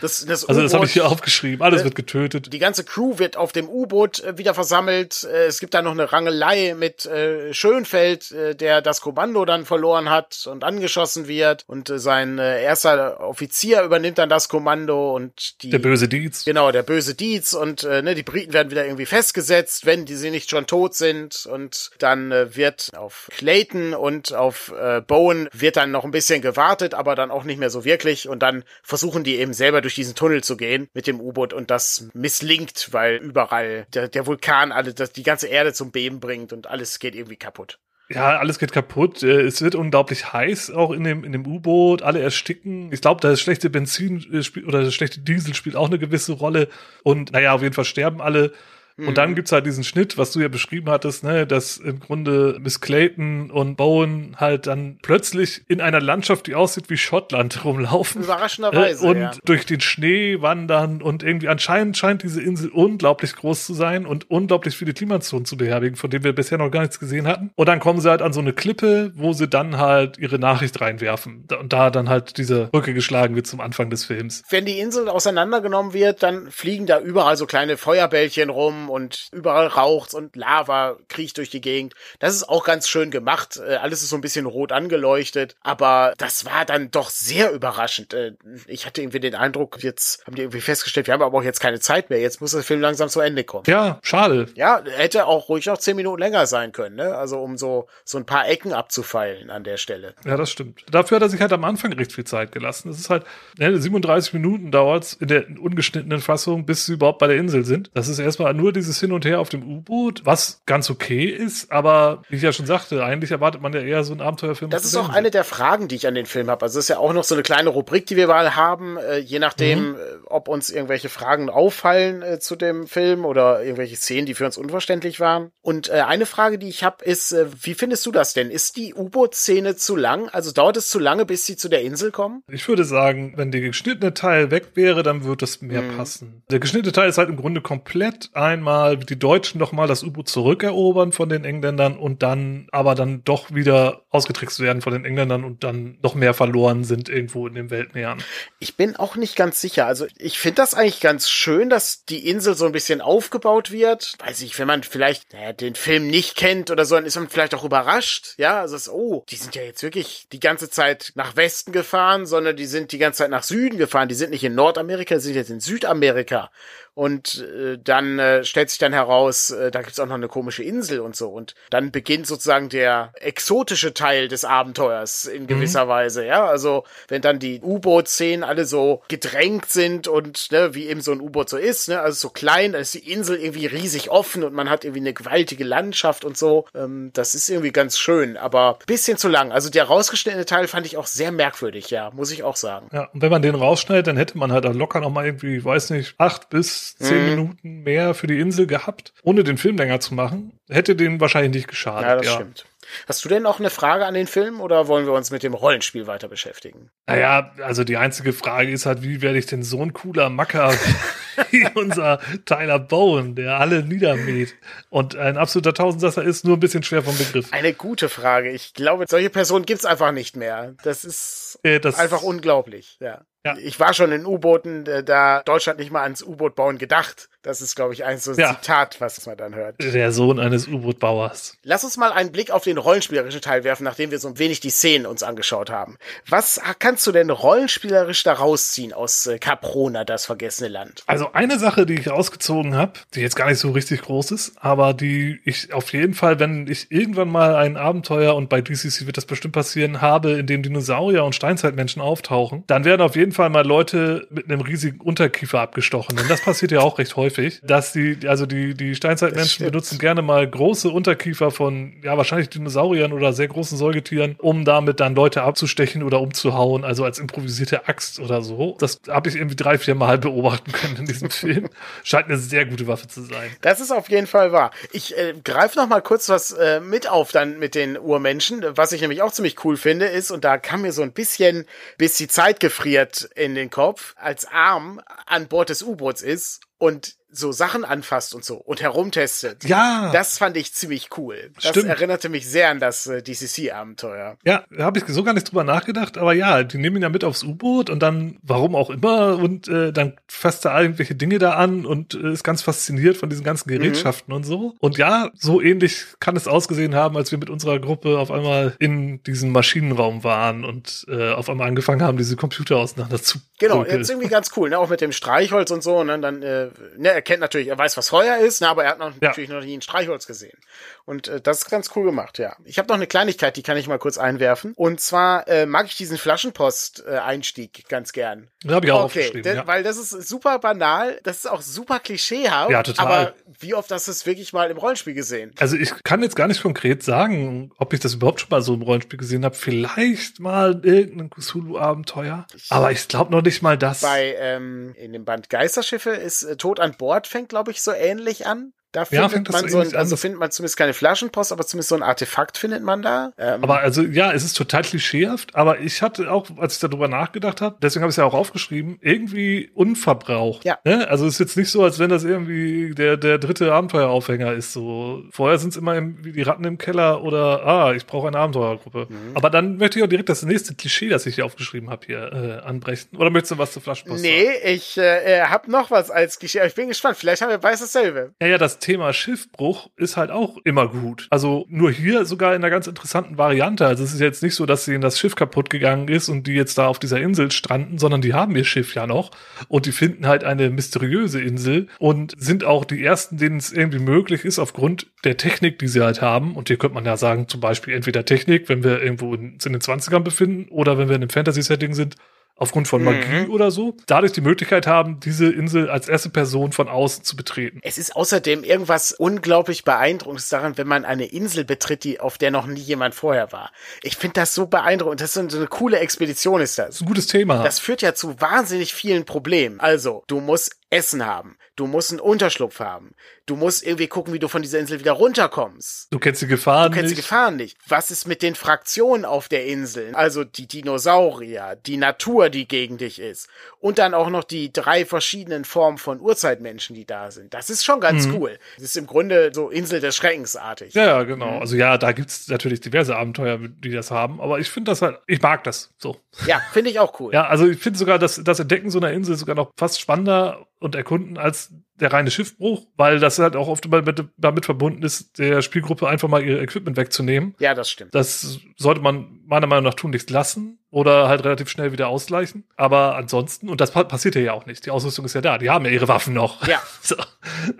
Das, das Also das habe ich hier aufgeschrieben. Alles Äh, wird getötet. Die ganze Crew wird auf dem U-Boot äh, wieder versammelt. Äh, es gibt da noch eine Rangelei mit äh, Schönfeld, äh, der das Kommando dann verloren hat und angeschossen wird. Und äh, sein erster Offizier übernimmt dann das Kommando und die Der böse Dietz. Genau, der böse Dietz und ne, die Briten werden wieder irgendwie festgesetzt, wenn die sie nicht schon tot sind und dann wird auf Clayton und auf Bowen wird dann noch ein bisschen gewartet, aber dann auch nicht mehr so wirklich und dann versuchen die eben selber durch diesen Tunnel zu gehen mit dem U-Boot und das misslingt, weil überall der, der Vulkan alle das, die ganze Erde zum Beben bringt und alles geht irgendwie kaputt. Ja, alles geht kaputt. Äh, Es wird unglaublich heiß auch in dem, in dem U-Boot. Alle ersticken. Ich glaube, das schlechte Benzin äh, oder das schlechte Diesel spielt auch eine gewisse Rolle. Und naja, auf jeden Fall sterben alle. Und dann gibt's halt diesen Schnitt, was du ja beschrieben hattest, ne, dass im Grunde Miss Clayton und Bowen halt dann plötzlich in einer Landschaft, die aussieht wie Schottland, rumlaufen. Überraschenderweise. Äh, und ja. durch den Schnee wandern und irgendwie anscheinend scheint diese Insel unglaublich groß zu sein und unglaublich viele Klimazonen zu beherbergen, von denen wir bisher noch gar nichts gesehen hatten. Und dann kommen sie halt an so eine Klippe, wo sie dann halt ihre Nachricht reinwerfen. Und da dann halt diese Brücke geschlagen wird zum Anfang des Films. wenn die Insel auseinandergenommen wird, dann fliegen da überall so kleine Feuerbällchen rum und überall raucht's und Lava kriecht durch die Gegend. Das ist auch ganz schön gemacht. Äh, Alles ist so ein bisschen rot angeleuchtet, aber das war dann doch sehr überraschend. Äh, Ich hatte irgendwie den Eindruck, jetzt haben die irgendwie festgestellt, wir haben aber auch jetzt keine Zeit mehr. Jetzt muss der Film langsam zu Ende kommen. Ja, schade. Ja, hätte auch ruhig noch zehn Minuten länger sein können, ne? Also um so, so ein paar Ecken abzufeilen an der Stelle. Ja, das stimmt. Dafür hat er sich halt am Anfang recht viel Zeit gelassen. Es ist halt, ne, 37 Minuten dauert's in der ungeschnittenen Fassung, bis sie überhaupt bei der Insel sind. Das ist erstmal nur dieses Hin und Her auf dem U-Boot, was ganz okay ist, aber wie ich ja schon sagte, eigentlich erwartet man ja eher so einen Abenteuerfilm. Das ist auch eine der Fragen, die ich an den Film habe. Also es ist ja auch noch so eine kleine Rubrik, die wir mal haben, äh, je nachdem, äh, ob uns irgendwelche Fragen auffallen äh, zu dem Film oder irgendwelche Szenen, die für uns unverständlich waren. Und äh, eine Frage, die ich habe, ist, äh, wie findest du das denn? Ist die U-Boot-Szene zu lang? Also dauert es zu lange, bis sie zu der Insel kommen? Ich würde sagen, wenn der geschnittene Teil weg wäre, dann würde das mehr Mhm. passen. Der geschnittene Teil ist halt im Grunde komplett einmal die Deutschen noch mal das U-Boot zurückerobern von den Engländern und dann aber dann doch wieder ausgetrickst werden von den Engländern und dann noch mehr verloren sind irgendwo in den Weltmeeren. Ich bin auch nicht ganz sicher. Also ich finde das eigentlich ganz schön, dass die Insel so ein bisschen aufgebaut wird. Weiß ich, wenn man vielleicht naja, den Film nicht kennt oder so, dann ist man vielleicht auch überrascht. Ja, also es, oh, die sind ja jetzt wirklich die ganze Zeit nach Westen gefahren, sondern die sind die ganze Zeit nach Süden gefahren. Die sind nicht in Nordamerika, die sind jetzt in Südamerika. Und äh, dann äh, stellt sich dann heraus, äh, da gibt's auch noch eine komische Insel und so. Und dann beginnt sozusagen der exotische Teil des Abenteuers in gewisser Weise. Ja, also wenn dann die U-Boot-Szenen alle so gedrängt sind und ne, wie eben so ein U-Boot so ist, ne, also so klein, dann ist die Insel irgendwie riesig offen und man hat irgendwie eine gewaltige Landschaft und so. Ähm, das ist irgendwie ganz schön, aber bisschen zu lang. Also der rausgeschnittene Teil fand ich auch sehr merkwürdig, ja, muss ich auch sagen. Ja, und wenn man den rausschneidet, dann hätte man halt auch locker noch mal irgendwie, weiß nicht, acht bis zehn Mhm. Minuten mehr für die Insel gehabt, ohne den Film länger zu machen. Hätte den wahrscheinlich nicht geschadet. Ja, das stimmt. Hast du denn noch eine Frage an den Film oder wollen wir uns mit dem Rollenspiel weiter beschäftigen? Naja, also die einzige Frage ist halt, wie werde ich denn so ein cooler Macker wie unser Tyler Bowen, der alle niedermäht und ein absoluter Tausendsasser ist, nur ein bisschen schwer vom Begriff. Eine gute Frage. Ich glaube, solche Personen gibt's einfach nicht mehr. Das ist Äh, das, einfach unglaublich, ja. Ja. Ich war schon in U-Booten, äh, da Deutschland nicht mal ans U-Boot bauen gedacht. Das ist, glaube ich, ein so ja. Zitat, was man dann hört. Der Sohn eines U-Boot-Bauers. Lass uns mal einen Blick auf den rollenspielerischen Teil werfen, nachdem wir so ein wenig die Szenen uns angeschaut haben. Was kannst du denn rollenspielerisch da rausziehen aus äh, Caprona, das vergessene Land? Also eine Sache, die ich rausgezogen habe, die jetzt gar nicht so richtig groß ist, aber die ich auf jeden Fall, wenn ich irgendwann mal ein Abenteuer, und bei DCC wird das bestimmt passieren, habe, in dem Dinosaurier und Steinzeitmenschen auftauchen, dann werden auf jeden Fall mal Leute mit einem riesigen Unterkiefer abgestochen. Denn das passiert ja auch recht häufig häufig, dass die, also die, die Steinzeitmenschen benutzen gerne mal große Unterkiefer von, ja, wahrscheinlich Dinosauriern oder sehr großen Säugetieren, um damit dann Leute abzustechen oder umzuhauen, also als improvisierte Axt oder so. Das habe ich irgendwie drei, vier Mal beobachten können in diesem Film. Scheint eine sehr gute Waffe zu sein. Das ist auf jeden Fall wahr. Ich äh, greife noch mal kurz was äh, mit auf dann mit den Urmenschen. Was ich nämlich auch ziemlich cool finde, ist, und da kam mir so ein bisschen, bis die Zeit gefriert in den Kopf, als Arm an Bord des U-Boots ist und so Sachen anfasst und so und herumtestet. Ja. Das fand ich ziemlich cool. Das Stimmt. erinnerte mich sehr an das äh, DCC-Abenteuer. Ja, da habe ich so gar nicht drüber nachgedacht, aber ja, die nehmen ihn ja mit aufs U-Boot und dann, warum auch immer, und äh, dann fasst er irgendwelche Dinge da an und äh, ist ganz fasziniert von diesen ganzen mhm. Gerätschaften mhm. und so. Und ja, so ähnlich kann es ausgesehen haben, als wir mit unserer Gruppe auf einmal in diesem Maschinenraum waren und äh, auf einmal angefangen haben, diese Computer auseinander zu. Genau, jetzt irgendwie ganz cool, ne? Auch mit dem Streichholz und so, ne? Dann, äh, ne, er kennt natürlich, er weiß, was Feuer ist, ne, aber er hat noch, ja. natürlich noch nie ein Streichholz gesehen. Und äh, das ist ganz cool gemacht, ja. Ich habe noch eine Kleinigkeit, die kann ich mal kurz einwerfen. Und zwar äh, mag ich diesen Flaschenpost-Einstieg äh, ganz gern. Das habe ich auch okay, aufgeschrieben. Ja. Weil das ist super banal, das ist auch super klischeehaft. Ja, total. Aber wie oft hast du es wirklich mal im Rollenspiel gesehen? Also ich kann jetzt gar nicht konkret sagen, ob ich das überhaupt schon mal so im Rollenspiel gesehen habe. Vielleicht mal irgendein Cthulhu-Abenteuer. Aber ich glaube noch nicht mal das. Bei ähm, in dem Band Geisterschiffe ist äh, Tod an Bord fängt, glaube ich, so ähnlich an. Da ja, findet man so, ein, also findet man zumindest keine Flaschenpost, aber zumindest so ein Artefakt findet man da. Ähm aber also ja, es ist total klischeehaft, aber ich hatte auch, als ich darüber nachgedacht habe, deswegen habe ich es ja auch aufgeschrieben, irgendwie unverbraucht. Ja. Ne? Also es ist jetzt nicht so, als wenn das irgendwie der, der dritte Abenteueraufhänger ist. So vorher sind es immer im, wie die Ratten im Keller oder ah, ich brauche eine Abenteuergruppe. Mhm. Aber dann möchte ich auch direkt das nächste Klischee, das ich hier aufgeschrieben habe, hier äh, anbrechen. Oder möchtest du was zur Flaschenpost nee, sagen? Ich äh, habe noch was als Klischee. Ich bin gespannt. Vielleicht haben wir beides dasselbe. Ja, ja, das Thema Schiffbruch ist halt auch immer gut. Also nur hier sogar in einer ganz interessanten Variante. Also es ist jetzt nicht so, dass ihnen das Schiff kaputt gegangen ist und die jetzt da auf dieser Insel stranden, sondern die haben ihr Schiff ja noch und die finden halt eine mysteriöse Insel und sind auch die ersten, denen es irgendwie möglich ist, aufgrund der Technik, die sie halt haben. Und hier könnte man ja sagen, zum Beispiel entweder Technik, wenn wir irgendwo in, in den 20ern befinden oder wenn wir in einem Fantasy-Setting sind, aufgrund von Magie mhm. oder so, dadurch die Möglichkeit haben, diese Insel als erste Person von außen zu betreten. Es ist außerdem irgendwas unglaublich beeindruckendes daran, wenn man eine Insel betritt, die, auf der noch nie jemand vorher war. Ich finde das so beeindruckend. Das ist so eine coole Expedition ist das. das ist ein gutes Thema. Das führt ja zu wahnsinnig vielen Problemen. Also, du musst Essen haben. Du musst einen Unterschlupf haben. Du musst irgendwie gucken, wie du von dieser Insel wieder runterkommst. Du kennst die Gefahren nicht. Du kennst nicht. die Gefahren nicht. Was ist mit den Fraktionen auf der Insel? Also die Dinosaurier, die Natur, die gegen dich ist. Und dann auch noch die drei verschiedenen Formen von Urzeitmenschen, die da sind. Das ist schon ganz mhm. cool. Das ist im Grunde so Insel des Schreckensartig. Ja, ja, genau. Mhm. Also ja, da gibt's natürlich diverse Abenteuer, die das haben. Aber ich finde das halt, ich mag das so. Ja, finde ich auch cool. ja, also ich finde sogar das, das Entdecken so einer Insel sogar noch fast spannender und erkunden als der reine Schiffbruch, weil das halt auch oft damit, damit verbunden ist, der Spielgruppe einfach mal ihr Equipment wegzunehmen. Ja, das stimmt. Das sollte man meiner Meinung nach tunlichst lassen oder halt relativ schnell wieder ausgleichen. Aber ansonsten, und das passiert ja auch nicht, die Ausrüstung ist ja da, die haben ja ihre Waffen noch. Ja. So,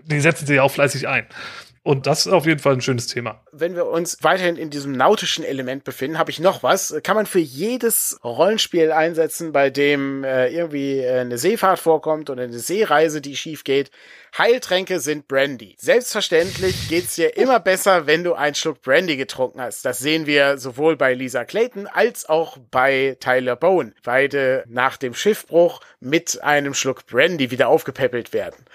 die setzen sie ja auch fleißig ein. Und das ist auf jeden Fall ein schönes Thema. Wenn wir uns weiterhin in diesem nautischen Element befinden, habe ich noch was. Kann man für jedes Rollenspiel einsetzen, bei dem äh, irgendwie äh, eine Seefahrt vorkommt oder eine Seereise, die schief geht. Heiltränke sind Brandy. Selbstverständlich geht's dir immer besser, wenn du einen Schluck Brandy getrunken hast. Das sehen wir sowohl bei Lisa Clayton als auch bei Tyler Bowen. Beide nach dem Schiffbruch mit einem Schluck Brandy wieder aufgepäppelt werden.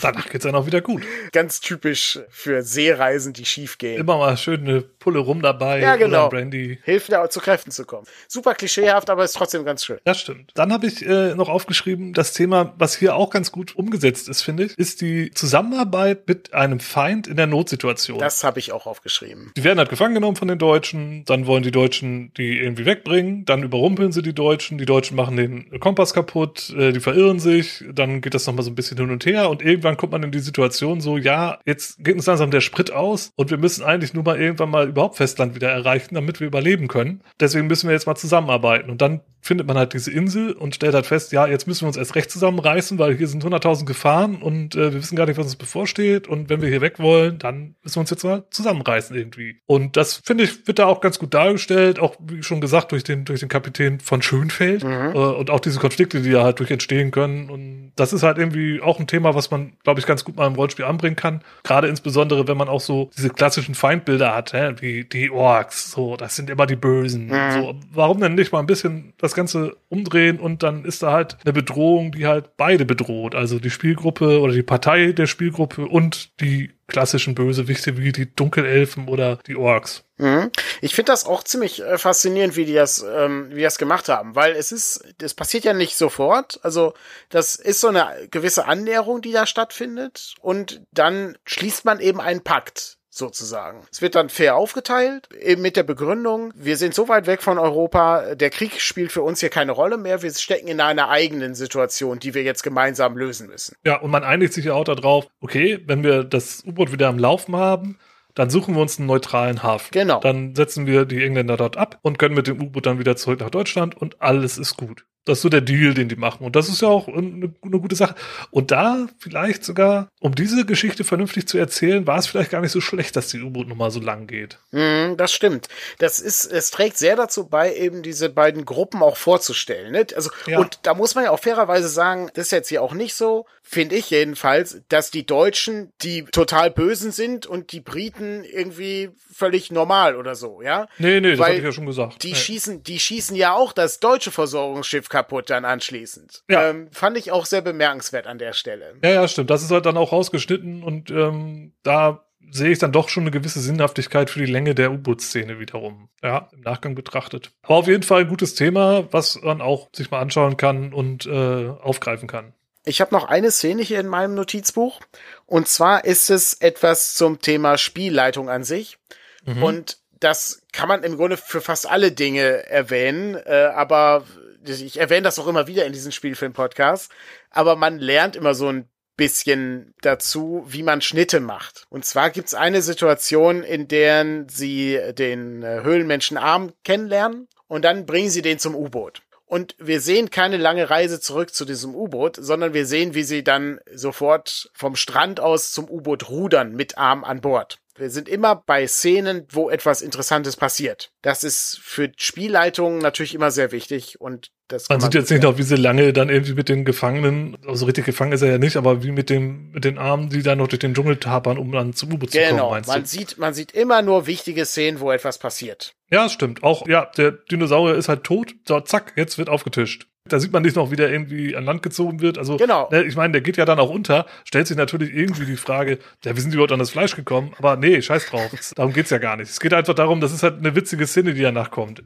Danach geht's dann auch wieder gut. Ganz typisch für für Seereisen, die schief gehen. Immer mal schön eine Pulle rum dabei. Ja, genau. Brandy. Hilft da zu Kräften zu kommen. Super klischeehaft, aber ist trotzdem ganz schön. Das stimmt. Dann habe ich äh, noch aufgeschrieben, das Thema, was hier auch ganz gut umgesetzt ist, finde ich, ist die Zusammenarbeit mit einem Feind in der Notsituation. Das habe ich auch aufgeschrieben. Die werden halt gefangen genommen von den Deutschen, dann wollen die Deutschen die irgendwie wegbringen, dann überrumpeln sie die Deutschen, die Deutschen machen den Kompass kaputt, äh, die verirren sich, dann geht das nochmal so ein bisschen hin und her und irgendwann kommt man in die Situation so, ja, jetzt geht uns langsam der Sprit aus und wir müssen eigentlich nur mal irgendwann mal überhaupt Festland wieder erreichen, damit wir überleben können. Deswegen müssen wir jetzt mal zusammenarbeiten und dann findet man halt diese Insel und stellt halt fest, ja, jetzt müssen wir uns erst recht zusammenreißen, weil hier sind 100.000 Gefahren und äh, wir wissen gar nicht, was uns bevorsteht und wenn wir hier weg wollen, dann müssen wir uns jetzt mal zusammenreißen irgendwie. Und das finde ich wird da auch ganz gut dargestellt, auch wie schon gesagt durch den durch den Kapitän von Schönfeld Mhm. äh, und auch diese Konflikte, die da halt durch entstehen können und das ist halt irgendwie auch ein Thema, was man glaube ich ganz gut mal im Rollenspiel anbringen kann, gerade insbesondere wenn man auch so diese klassischen Feindbilder hat, hä? wie die Orks, so, das sind immer die Bösen, Mhm. so, warum denn nicht mal ein bisschen das Ganze umdrehen und dann ist da halt eine Bedrohung, die halt beide bedroht. Also die Spielgruppe oder die Partei der Spielgruppe und die klassischen Bösewichte wie die Dunkelelfen oder die Orks. Mhm. Ich finde das auch ziemlich äh, faszinierend, wie die das, ähm, wie das gemacht haben, weil es ist, das passiert ja nicht sofort. Also das ist so eine gewisse Annäherung, die da stattfindet, und dann schließt man eben einen Pakt sozusagen. Es wird dann fair aufgeteilt, eben mit der Begründung, wir sind so weit weg von Europa, der Krieg spielt für uns hier keine Rolle mehr, wir stecken in einer eigenen Situation, die wir jetzt gemeinsam lösen müssen. Ja, und man einigt sich ja auch darauf, okay, wenn wir das U-Boot wieder am Laufen haben, dann suchen wir uns einen neutralen Hafen. Genau. Dann setzen wir die Engländer dort ab und können mit dem U-Boot dann wieder zurück nach Deutschland und alles ist gut. Das ist so der Deal, den die machen. Und das ist ja auch eine, eine gute Sache. Und da vielleicht sogar, um diese Geschichte vernünftig zu erzählen, war es vielleicht gar nicht so schlecht, dass die U-Boot-Nummer so lang geht. Mhm, das stimmt. Das ist, es trägt sehr dazu bei, eben diese beiden Gruppen auch vorzustellen. Ne? Also, Ja. und da muss man ja auch fairerweise sagen, das ist jetzt hier auch nicht so, finde ich jedenfalls, dass die Deutschen die total Bösen sind und die Briten irgendwie völlig normal oder so, ja? Nee, nee, das Weil hatte ich ja schon gesagt. Die Nee. schießen, die schießen ja auch das deutsche Versorgungsschiff kaputt dann anschließend. Ja. Ähm, fand ich auch sehr bemerkenswert an der Stelle. Ja, ja, stimmt. Das ist halt dann auch rausgeschnitten und ähm, da sehe ich dann doch schon eine gewisse Sinnhaftigkeit für die Länge der U-Boot-Szene wiederum. Ja, im Nachgang betrachtet. Aber auf jeden Fall ein gutes Thema, was man auch sich mal anschauen kann und äh, aufgreifen kann. Ich habe noch eine Szene hier in meinem Notizbuch. Und zwar ist es etwas zum Thema Spielleitung an sich. Mhm. Und das kann man im Grunde für fast alle Dinge erwähnen. Äh, aber ich erwähne das auch immer wieder in diesen Spielfilm-Podcasts. Aber man lernt immer so ein bisschen dazu, wie man Schnitte macht. Und zwar gibt's eine Situation, in der sie den äh, Höhlenmenschen Arm kennenlernen und dann bringen sie den zum U-Boot. Und wir sehen keine lange Reise zurück zu diesem U-Boot, sondern wir sehen, wie sie dann sofort vom Strand aus zum U-Boot rudern mit Arm an Bord. Wir sind immer bei Szenen, wo etwas Interessantes passiert. Das ist für Spielleitungen natürlich immer sehr wichtig und das Man sieht jetzt nicht noch, wie sie lange dann irgendwie mit den Gefangenen, also richtig gefangen ist er ja nicht, aber wie mit dem, mit den Armen, die dann noch durch den Dschungel tapern, um dann zum U-Boot zu kommen, Genau, meinst man du? sieht, man sieht immer nur wichtige Szenen, wo etwas passiert. Ja, stimmt. Auch, ja, der Dinosaurier ist halt tot. So, zack, jetzt wird aufgetischt. Da sieht man nicht noch, wie der irgendwie an Land gezogen wird. Also, Genau. ne, ich meine, der geht ja dann auch unter. Stellt sich natürlich irgendwie die Frage, ja, wie sind die überhaupt an das Fleisch gekommen? Aber nee, scheiß drauf. Darum geht's ja gar nicht. Es geht einfach darum, das ist halt eine witzige Szene, die danach kommt.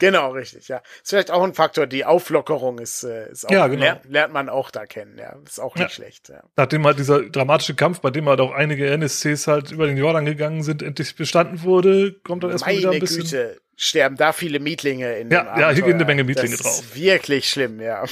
Genau, richtig, ja. Ist vielleicht auch ein Faktor, die Auflockerung ist, äh, ist auch, Ja, genau. lernt, lernt man auch da kennen, ja. Ist auch nicht Ja. schlecht, ja. Nachdem halt dieser dramatische Kampf, bei dem halt auch einige NSCs halt über den Jordan gegangen sind, endlich bestanden wurde, kommt dann erstmal wieder ein bisschen. Güte, sterben da viele Mietlinge in Ja, dem ja, hier gehen eine Menge Mietlinge das drauf. Ist wirklich schlimm, ja.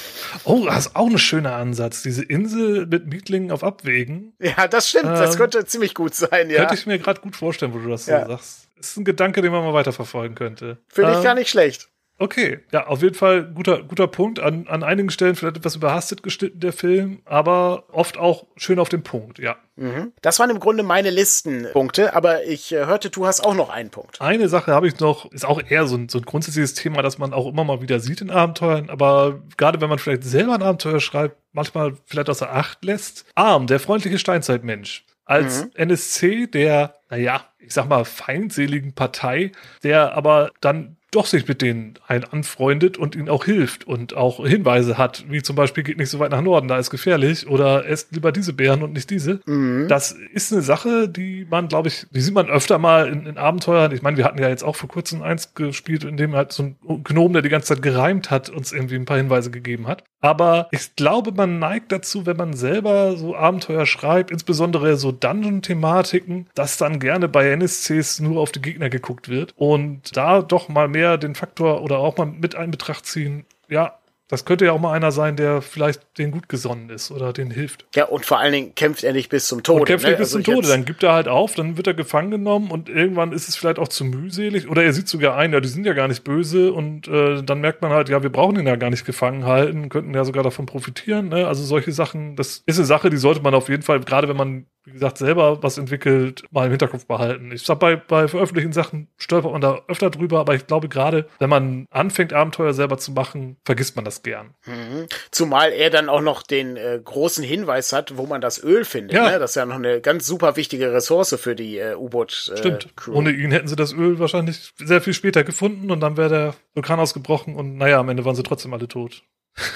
Oh, das ist auch ein schöner Ansatz. Diese Insel mit Mietlingen auf Abwägen. Ja, das stimmt. das Ähm, könnte ziemlich gut sein, ja. Könnte ich mir gerade gut vorstellen, wo du das Ja. so sagst. Ist ein Gedanke, den man mal weiterverfolgen könnte. Finde ich Ähm, gar nicht schlecht. Okay, ja, auf jeden Fall guter, guter Punkt. An, an einigen Stellen vielleicht etwas überhastet geschnitten, der Film, aber oft auch schön auf den Punkt, ja. Mhm. Das waren im Grunde meine Listenpunkte, aber ich äh, hörte, du hast auch noch einen Punkt. Eine Sache habe ich noch, ist auch eher so ein, so ein grundsätzliches Thema, das man auch immer mal wieder sieht in Abenteuern, aber gerade wenn man vielleicht selber ein Abenteuer schreibt, manchmal vielleicht außer Acht lässt. Arm, der freundliche Steinzeitmensch. Als NSC der, naja, ich sag mal, feindseligen Partei, der aber dann doch sich mit denen ein anfreundet und ihnen auch hilft und auch Hinweise hat, wie zum Beispiel geht nicht so weit nach Norden, da ist gefährlich oder esst lieber diese Beeren und nicht diese. Mhm. Das ist eine Sache, die man, glaube ich, die sieht man öfter mal in, in Abenteuern. Ich meine, wir hatten ja jetzt auch vor kurzem eins gespielt, in dem halt so ein Gnom, der die ganze Zeit gereimt hat, uns irgendwie ein paar Hinweise gegeben hat. Aber ich glaube, man neigt dazu, wenn man selber so Abenteuer schreibt, insbesondere so Dungeon-Thematiken, dass dann gerne bei NSCs nur auf die Gegner geguckt wird und da doch mal mehr mehr den Faktor oder auch mal mit in Betracht ziehen, ja, das könnte ja auch mal einer sein, der vielleicht den gut gesonnen ist oder den hilft. Ja, und vor allen Dingen kämpft er nicht bis zum Tode. Und kämpft ne? nicht bis also zum Tode. Dann gibt er halt auf, dann wird er gefangen genommen und irgendwann ist es vielleicht auch zu mühselig. Oder er sieht sogar ein, ja, die sind ja gar nicht böse und äh, dann merkt man halt, ja, wir brauchen ihn ja gar nicht gefangen halten, könnten ja sogar davon profitieren. Ne? Also solche Sachen, das ist eine Sache, die sollte man auf jeden Fall, gerade wenn man wie gesagt, selber was entwickelt, mal im Hinterkopf behalten. Ich sag, bei, bei veröffentlichten Sachen stolpert man da öfter drüber, aber ich glaube gerade, wenn man anfängt, Abenteuer selber zu machen, vergisst man das gern. Mhm. Zumal er dann auch noch den äh, großen Hinweis hat, wo man das Öl findet. Ja. Ne? Das ist ja noch eine ganz super wichtige Ressource für die äh, U-Boot. Äh, Stimmt. Ohne ihn hätten sie das Öl wahrscheinlich sehr viel später gefunden und dann wäre der Vulkan ausgebrochen und naja, am Ende waren sie trotzdem alle tot.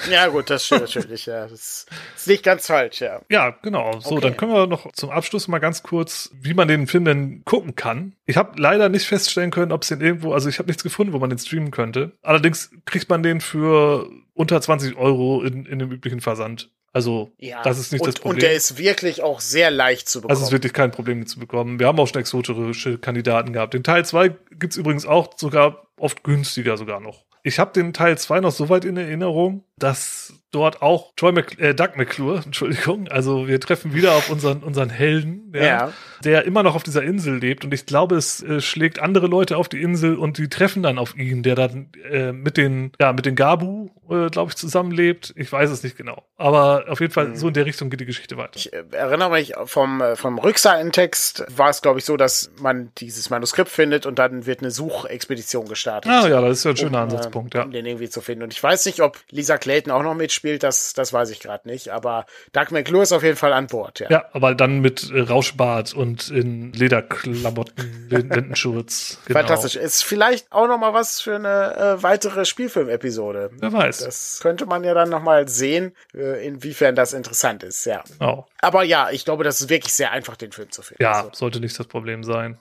Ja, gut, das stimmt natürlich, ja. Das ist nicht ganz falsch, ja. Ja, genau. So, okay. dann können wir noch zum Abschluss mal ganz kurz, wie man den Film denn gucken kann. Ich habe leider nicht feststellen können, ob es den irgendwo, also ich habe nichts gefunden, wo man den streamen könnte. Allerdings kriegt man den für unter 20 Euro in, in dem üblichen Versand. Also, ja. das ist nicht und, das Problem. Und der ist wirklich auch sehr leicht zu bekommen. Das ist wirklich kein Problem zu bekommen. Wir haben auch schon exotische Kandidaten gehabt. Den Teil 2 gibt's übrigens auch sogar oft günstiger sogar noch. Ich habe den Teil 2 noch so weit in Erinnerung, dass dort auch Troy Mc, äh, Doug McClure, Entschuldigung, also wir treffen wieder auf unseren, unseren Helden, ja, ja. der immer noch auf dieser Insel lebt und ich glaube, es äh, schlägt andere Leute auf die Insel und die treffen dann auf ihn, der dann äh, mit den, ja, mit den Gabu, äh, glaube ich, zusammenlebt. Ich weiß es nicht genau. Aber auf jeden Fall, mhm. so in der Richtung geht die Geschichte weiter. Ich äh, erinnere mich vom, äh, vom Rückseitentext war es, glaube ich, so, dass man dieses Manuskript findet und dann wird eine Suchexpedition gestartet. Ah ja, das ist ja ein schöner um, Ansatzpunkt, ja. Um den irgendwie zu finden. Und ich weiß nicht, ob Lisa Clayton auch noch mitspielt, das, das weiß ich gerade nicht. Aber Doug McClure ist auf jeden Fall an Bord, ja. Ja, aber dann mit äh, Rauschbart und in Lederklamotten, Lendenschurz. Genau. Fantastisch. Ist vielleicht auch noch mal was für eine äh, weitere Spielfilm-Episode. Wer weiß. Das könnte man ja dann noch mal sehen, äh, inwiefern das interessant ist, ja. Oh. Aber ja, ich glaube, das ist wirklich sehr einfach, den Film zu finden. Ja, also. sollte nicht das Problem sein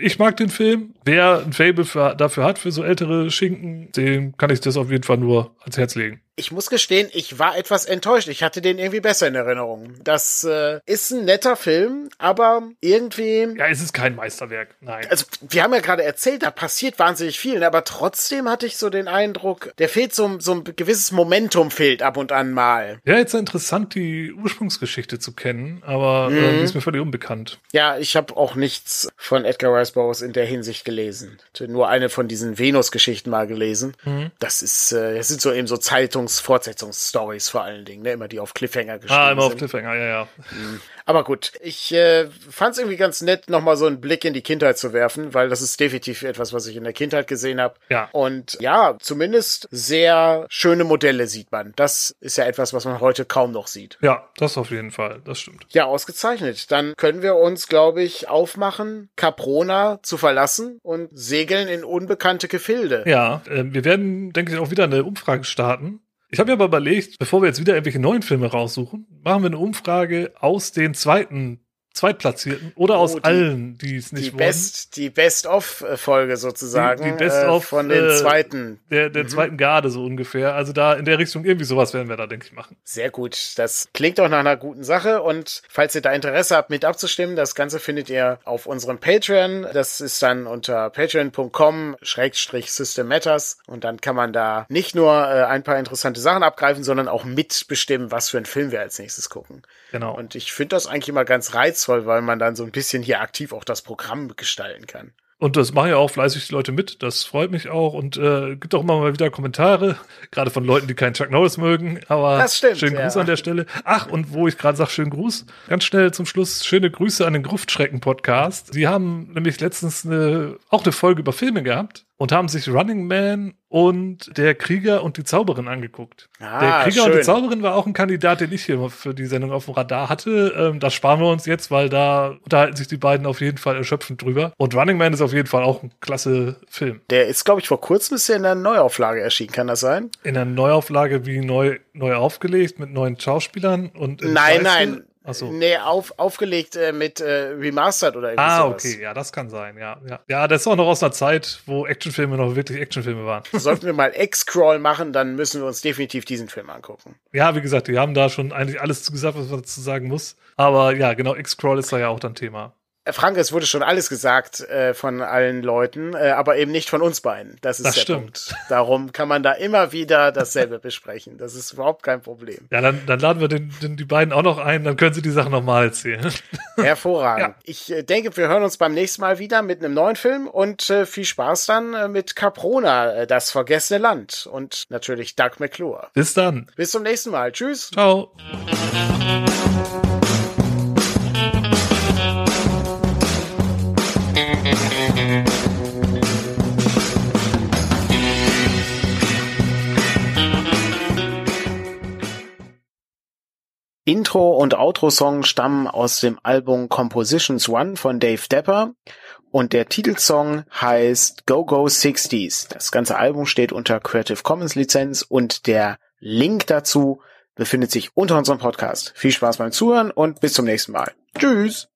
ich mag den Film. Wer ein Fable für, dafür hat, für so ältere Schinken, dem kann ich das auf jeden Fall nur ans Herz legen ich muss gestehen, ich war etwas enttäuscht. Ich hatte den irgendwie besser in Erinnerung. Das äh, ist ein netter Film, aber irgendwie. Ja, es ist kein Meisterwerk, nein. Also, wir haben ja gerade erzählt, da passiert wahnsinnig viel, aber trotzdem hatte ich so den Eindruck, der fehlt so, so ein gewisses Momentum fehlt ab und an mal. Ja, jetzt interessant, die Ursprungsgeschichte zu kennen, aber mhm. äh, ist mir völlig unbekannt. Ja, ich habe auch nichts von Edgar Rice Burroughs in der Hinsicht gelesen. Nur eine von diesen Venus-Geschichten mal gelesen. Mhm. Das ist, äh, das sind so eben so Zeitungs Fortsetzungs Fortsetzungsstories vor allen Dingen, ne? Immer die auf Cliffhanger geschrieben Ah, immer sind. auf Cliffhanger, ja, ja. Mhm. Aber gut, ich äh, fand es irgendwie ganz nett, nochmal so einen Blick in die Kindheit zu werfen, weil das ist definitiv etwas, was ich in der Kindheit gesehen habe. Ja. Und ja, zumindest sehr schöne Modelle sieht man. Das ist ja etwas, was man heute kaum noch sieht. Ja, das auf jeden Fall, das stimmt. Ja, ausgezeichnet. Dann können wir uns, glaube ich, aufmachen, Caprona zu verlassen und segeln in unbekannte Gefilde. Ja, äh, wir werden, denke ich, auch wieder eine Umfrage starten ich habe mir aber überlegt, bevor wir jetzt wieder irgendwelche neuen Filme raussuchen, machen wir eine Umfrage aus den zweiten Zweitplatzierten oder oh, aus die, allen, die es nicht die wurden. Best, die Best-of-Folge sozusagen. Die, die Best-of äh, von den äh, zweiten. Der, der mhm. zweiten Garde so ungefähr. Also da in der Richtung irgendwie sowas werden wir da, denke ich, machen. Sehr gut. Das klingt auch nach einer guten Sache. Und falls ihr da Interesse habt, mit abzustimmen, das Ganze findet ihr auf unserem Patreon. Das ist dann unter patreon.com Schrägstrich System Matters. Und dann kann man da nicht nur äh, ein paar interessante Sachen abgreifen, sondern auch mitbestimmen, was für einen Film wir als nächstes gucken. Genau. Und ich finde das eigentlich immer ganz reizvoll, weil man dann so ein bisschen hier aktiv auch das Programm gestalten kann. Und das machen ja auch fleißig die Leute mit. Das freut mich auch. Und äh, gibt auch immer mal wieder Kommentare, gerade von Leuten, die keinen Chuck Norris mögen. Aber das stimmt, schönen Gruß ja. an der Stelle. Ach, und wo ich gerade sage, schönen Gruß, ganz schnell zum Schluss, schöne Grüße an den Gruftschrecken-Podcast. Die haben nämlich letztens eine, auch eine Folge über Filme gehabt. Und haben sich Running Man und der Krieger und die Zauberin angeguckt. Ah, der Krieger schön. und die Zauberin war auch ein Kandidat, den ich hier für die Sendung auf dem Radar hatte. Ähm, das sparen wir uns jetzt, weil da unterhalten sich die beiden auf jeden Fall erschöpfend drüber. Und Running Man ist auf jeden Fall auch ein klasse Film. Der ist, glaube ich, vor kurzem ist in der Neuauflage erschienen, kann das sein? In der Neuauflage wie neu, neu aufgelegt mit neuen Schauspielern und in Nein, Weiße? nein. Ach so. Nee, auf, aufgelegt äh, mit äh, Remastered oder irgendwie Ah, sowas. okay, ja, das kann sein, ja, ja. Ja, das ist auch noch aus einer Zeit, wo Actionfilme noch wirklich Actionfilme waren. Sollten wir mal X-Crawl machen, dann müssen wir uns definitiv diesen Film angucken. Ja, wie gesagt, die haben da schon eigentlich alles zugesagt, was man dazu sagen muss. Aber ja, genau, X-Crawl ist da ja auch dann Thema. Äh, Frank, es wurde schon alles gesagt äh, von allen Leuten, äh, aber eben nicht von uns beiden. Das ist Das der stimmt. Punkt. Darum kann man da immer wieder dasselbe besprechen. Das ist überhaupt kein Problem. Ja, dann, dann laden wir den, den, die beiden auch noch ein, dann können sie die Sachen nochmal erzählen. Hervorragend. Ja. Ich äh, denke, wir hören uns beim nächsten Mal wieder mit einem neuen Film und äh, viel Spaß dann äh, mit Caprona, das vergessene Land und natürlich Doug McClure. Bis dann. Bis zum nächsten Mal. Tschüss. Ciao. Intro und Outro-Song stammen aus dem Album Compositions One von Dave Depper und der Titelsong heißt Go Go 60s. Das ganze Album steht unter Creative Commons Lizenz und der Link dazu befindet sich unter unserem Podcast. Viel Spaß beim Zuhören und bis zum nächsten Mal. Tschüss!